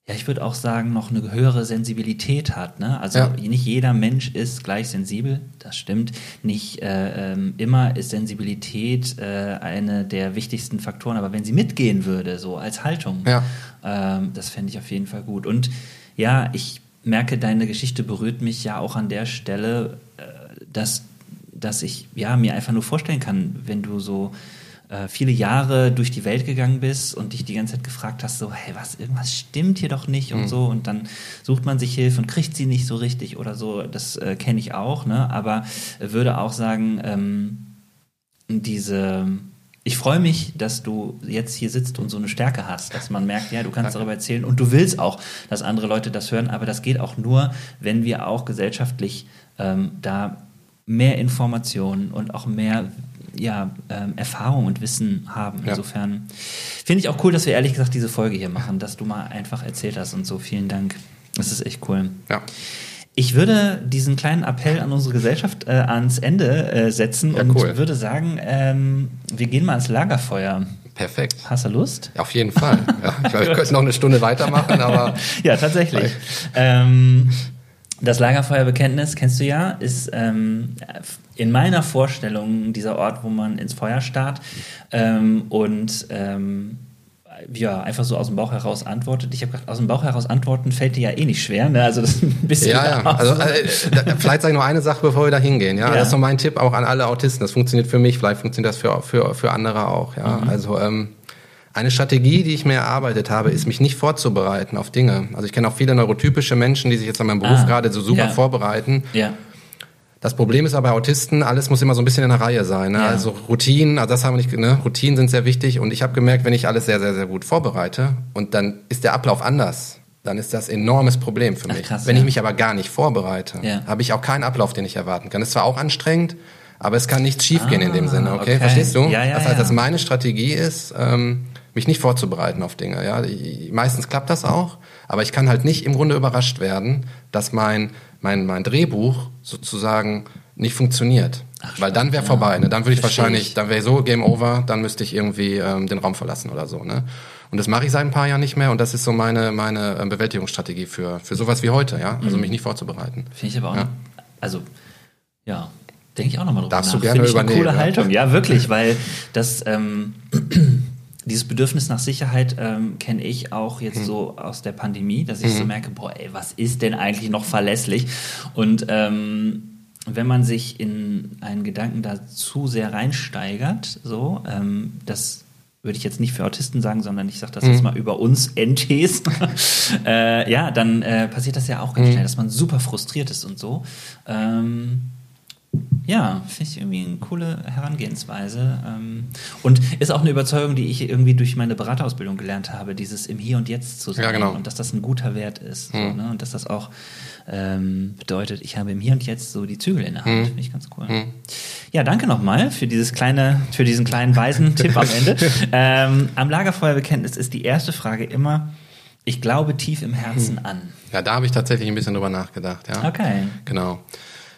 ja, ich würde auch sagen, noch eine höhere Sensibilität hat. Ne? Also ja. nicht jeder Mensch ist gleich sensibel, das stimmt. Nicht äh, ähm, immer ist Sensibilität äh, eine der wichtigsten Faktoren, aber wenn sie mitgehen würde, so als Haltung, ja. ähm, das fände ich auf jeden Fall gut. Und ja, ich merke, deine Geschichte berührt mich ja auch an der Stelle, äh, dass, dass ich ja, mir einfach nur vorstellen kann, wenn du so äh, viele Jahre durch die Welt gegangen bist und dich die ganze Zeit gefragt hast, so, hey, was, irgendwas stimmt hier doch nicht und mhm. so. Und dann sucht man sich Hilfe und kriegt sie nicht so richtig oder so. Das äh, kenne ich auch, ne? Aber würde auch sagen, ähm, diese ich freue mich, dass du jetzt hier sitzt und so eine Stärke hast, dass man merkt, ja, du kannst darüber erzählen und du willst auch, dass andere Leute das hören, aber das geht auch nur, wenn wir auch gesellschaftlich ähm, da mehr Informationen und auch mehr ja, ähm, Erfahrung und Wissen haben. Insofern ja. finde ich auch cool, dass wir ehrlich gesagt diese Folge hier machen, dass du mal einfach erzählt hast und so. Vielen Dank. Das ist echt cool. Ja. Ich würde diesen kleinen Appell an unsere Gesellschaft äh, ans Ende äh, setzen ja, und cool. würde sagen, ähm, wir gehen mal ans Lagerfeuer. Perfekt. Hast du Lust? Auf jeden Fall. Ja, ich, glaube, ich könnte noch eine Stunde weitermachen, aber. ja, tatsächlich. Ähm, das Lagerfeuerbekenntnis, kennst du ja, ist ähm, in meiner Vorstellung dieser Ort, wo man ins Feuer starrt ähm, und ähm, ja, einfach so aus dem Bauch heraus antwortet. Ich habe gedacht, aus dem Bauch heraus antworten fällt dir ja eh nicht schwer. Ne? Also das ist ein bisschen. Ja, ja. Also, äh, vielleicht sage ich nur eine Sache, bevor wir da hingehen. Ja? ja? das ist noch mein Tipp auch an alle Autisten. Das funktioniert für mich, vielleicht funktioniert das für, für, für andere auch. Ja, mhm. also ähm, eine Strategie, die ich mir erarbeitet habe, ist, mich nicht vorzubereiten auf Dinge. Also ich kenne auch viele neurotypische Menschen, die sich jetzt an meinem Beruf ah, gerade so super ja. vorbereiten. Ja. Das Problem ist aber bei Autisten, alles muss immer so ein bisschen in der Reihe sein. Ne? Ja. Also Routinen, also das haben wir nicht, ne? Routinen sind sehr wichtig und ich habe gemerkt, wenn ich alles sehr, sehr, sehr gut vorbereite und dann ist der Ablauf anders, dann ist das ein enormes Problem für mich. Ach, krass, wenn ich mich aber gar nicht vorbereite, habe ich auch keinen Ablauf, den ich erwarten kann. Ist zwar auch anstrengend, aber es kann nichts schiefgehen ah, in dem ah, Sinne, okay? okay? Verstehst du? Ja, ja, das heißt, dass meine Strategie ist, ähm, mich nicht vorzubereiten auf Dinge. Ja, meistens klappt das auch, aber ich kann halt nicht im Grunde überrascht werden, dass mein mein mein Drehbuch sozusagen nicht funktioniert, Ach, weil dann wäre vorbei. Ne? Dann würde ich wahrscheinlich, ich. dann wäre so Game Over, dann müsste ich irgendwie ähm, den Raum verlassen oder so. Ne? Und das mache ich seit ein paar Jahren nicht mehr und das ist so meine meine ähm, Bewältigungsstrategie für für sowas wie heute. Ja, also mhm. mich nicht vorzubereiten. Finde ich aber auch. Ja? Also ja, denke ich auch nochmal drüber Darfst nach. du gerne übernehmen. Eine coole Haltung, ja wirklich, weil das ähm, dieses Bedürfnis nach Sicherheit ähm, kenne ich auch jetzt mhm. so aus der Pandemie, dass ich mhm. so merke, boah, ey, was ist denn eigentlich noch verlässlich? Und ähm, wenn man sich in einen Gedanken da zu sehr reinsteigert, so, ähm, das würde ich jetzt nicht für Autisten sagen, sondern ich sage das mhm. jetzt mal über uns NTs, äh, ja, dann äh, passiert das ja auch ganz mhm. schnell, dass man super frustriert ist und so. Ähm, ja, finde ich irgendwie eine coole Herangehensweise. Ähm, und ist auch eine Überzeugung, die ich irgendwie durch meine Beraterausbildung gelernt habe, dieses im Hier und Jetzt zu sein. Ja, genau. Und dass das ein guter Wert ist. Mhm. So, ne? Und dass das auch ähm, bedeutet, ich habe im Hier und Jetzt so die Zügel in der Hand. Mhm. Finde ich ganz cool. Mhm. Ja, danke nochmal für dieses kleine, für diesen kleinen weisen Tipp am Ende. Ähm, am Lagerfeuerbekenntnis ist die erste Frage immer, ich glaube tief im Herzen hm. an. Ja, da habe ich tatsächlich ein bisschen drüber nachgedacht. Ja. Okay. Genau.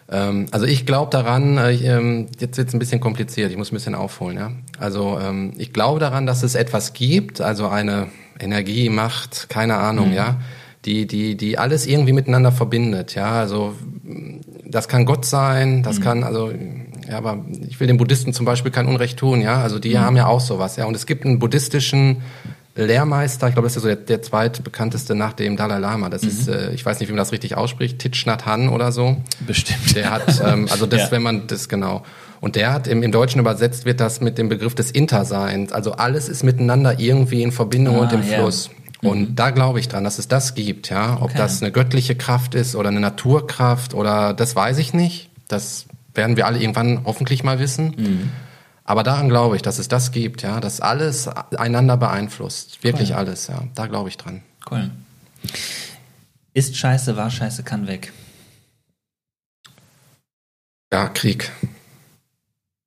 Ähm, also ich glaube daran, äh, ähm, jetzt wird es ein bisschen kompliziert, ich muss ein bisschen aufholen. Ja? Also ähm, ich glaube daran, dass es etwas gibt, also eine Energie, Macht, keine Ahnung, mhm. ja, die, die, die alles irgendwie miteinander verbindet. Ja, also das kann Gott sein, das mhm. kann, also, ja, aber ich will den Buddhisten zum Beispiel kein Unrecht tun, ja. Also die mhm. haben ja auch sowas, ja. Und es gibt einen buddhistischen Lehrmeister, ich glaube, das ist so der, der zweitbekannteste nach dem Dalai Lama. Das mhm. ist, äh, ich weiß nicht, wie man das richtig ausspricht, Thich Hanh oder so. Bestimmt. Der hat, ähm, also das, ja. wenn man das genau. Und der hat im, im Deutschen übersetzt wird das mit dem Begriff des Interseins. Also alles ist miteinander irgendwie in Verbindung ah, und im yeah. Fluss. Und mhm. da glaube ich dran, dass es das gibt, ja. Ob okay. das eine göttliche Kraft ist oder eine Naturkraft oder das weiß ich nicht. Das werden wir alle irgendwann hoffentlich mal wissen. Mhm. Aber daran glaube ich, dass es das gibt, ja, dass alles einander beeinflusst. Wirklich cool. alles, ja. Da glaube ich dran. Cool. Ist scheiße, war scheiße, kann weg. Ja, Krieg.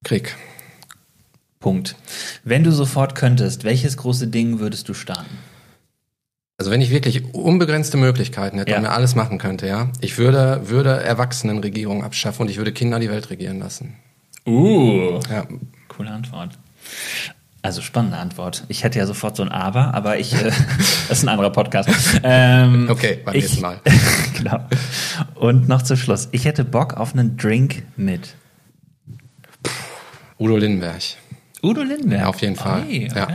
Krieg. Punkt. Wenn du sofort könntest, welches große Ding würdest du starten? Also wenn ich wirklich unbegrenzte Möglichkeiten hätte ja. und mir alles machen könnte, ja, ich würde, würde Erwachsenenregierung abschaffen und ich würde Kinder die Welt regieren lassen. Uh. Ja. Coole Antwort. Also spannende Antwort. Ich hätte ja sofort so ein Aber, aber ich, äh, das ist ein anderer Podcast. Ähm, okay, beim ich, nächsten Mal. genau. Und noch zum Schluss. Ich hätte Bock auf einen Drink mit. Udo Lindenberg. Udo Lindenberg? Ja, auf jeden Fall. Okay, okay. Ja.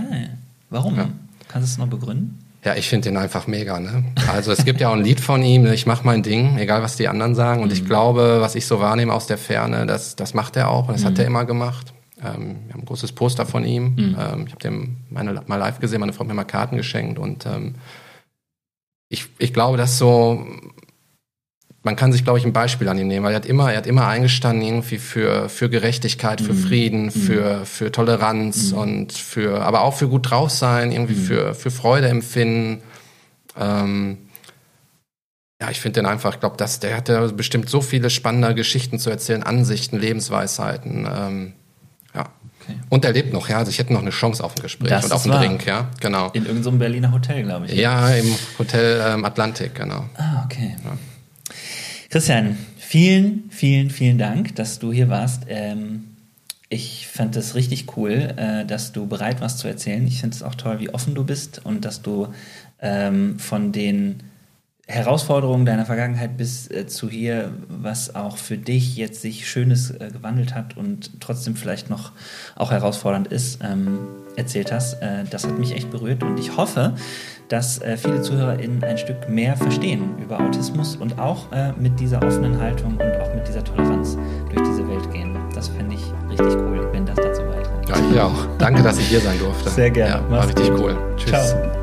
Warum? Ja. Kannst du es noch begründen? Ja, ich finde den einfach mega. Ne? Also es gibt ja auch ein Lied von ihm, ich mache mein Ding, egal was die anderen sagen. Und mhm. ich glaube, was ich so wahrnehme aus der Ferne, das, das macht er auch und das mhm. hat er immer gemacht. Ähm, wir haben ein großes Poster von ihm. Mhm. Ähm, ich habe den meine, mal live gesehen, meine Frau hat mir mal Karten geschenkt und ähm, ich, ich glaube, dass so man kann sich, glaube ich, ein Beispiel an ihm nehmen, weil er hat immer, er hat immer eingestanden irgendwie für, für Gerechtigkeit, für mhm. Frieden, mhm. für, für Toleranz mhm. und für, aber auch für gut drauf sein, irgendwie mhm. für, für Freude empfinden. Ähm, ja, ich finde den einfach, ich glaube, dass der hat ja bestimmt so viele spannende Geschichten zu erzählen, Ansichten, Lebensweisheiten. Ähm, ja. Okay. Und er lebt noch, ja. Also ich hätte noch eine Chance auf ein Gespräch das und auf einen Drink, ja. Genau. In irgendeinem Berliner Hotel, glaube ich. Ja, im Hotel ähm, Atlantik, genau. Ah, okay. Ja. Christian, vielen, vielen, vielen Dank, dass du hier warst. Ähm, ich fand es richtig cool, äh, dass du bereit warst zu erzählen. Ich finde es auch toll, wie offen du bist und dass du ähm, von den Herausforderungen deiner Vergangenheit bis äh, zu hier, was auch für dich jetzt sich Schönes äh, gewandelt hat und trotzdem vielleicht noch auch herausfordernd ist, ähm, erzählt hast. Äh, das hat mich echt berührt und ich hoffe, dass äh, viele ZuhörerInnen ein Stück mehr verstehen über Autismus und auch mit dieser offenen Haltung und auch mit dieser Toleranz durch diese Welt gehen. Das fände ich richtig cool, wenn das dazu beiträgt. Ja, ich auch. Danke, dass ich hier sein durfte. Sehr gerne. Ja, war richtig cool. Tschüss. Ciao.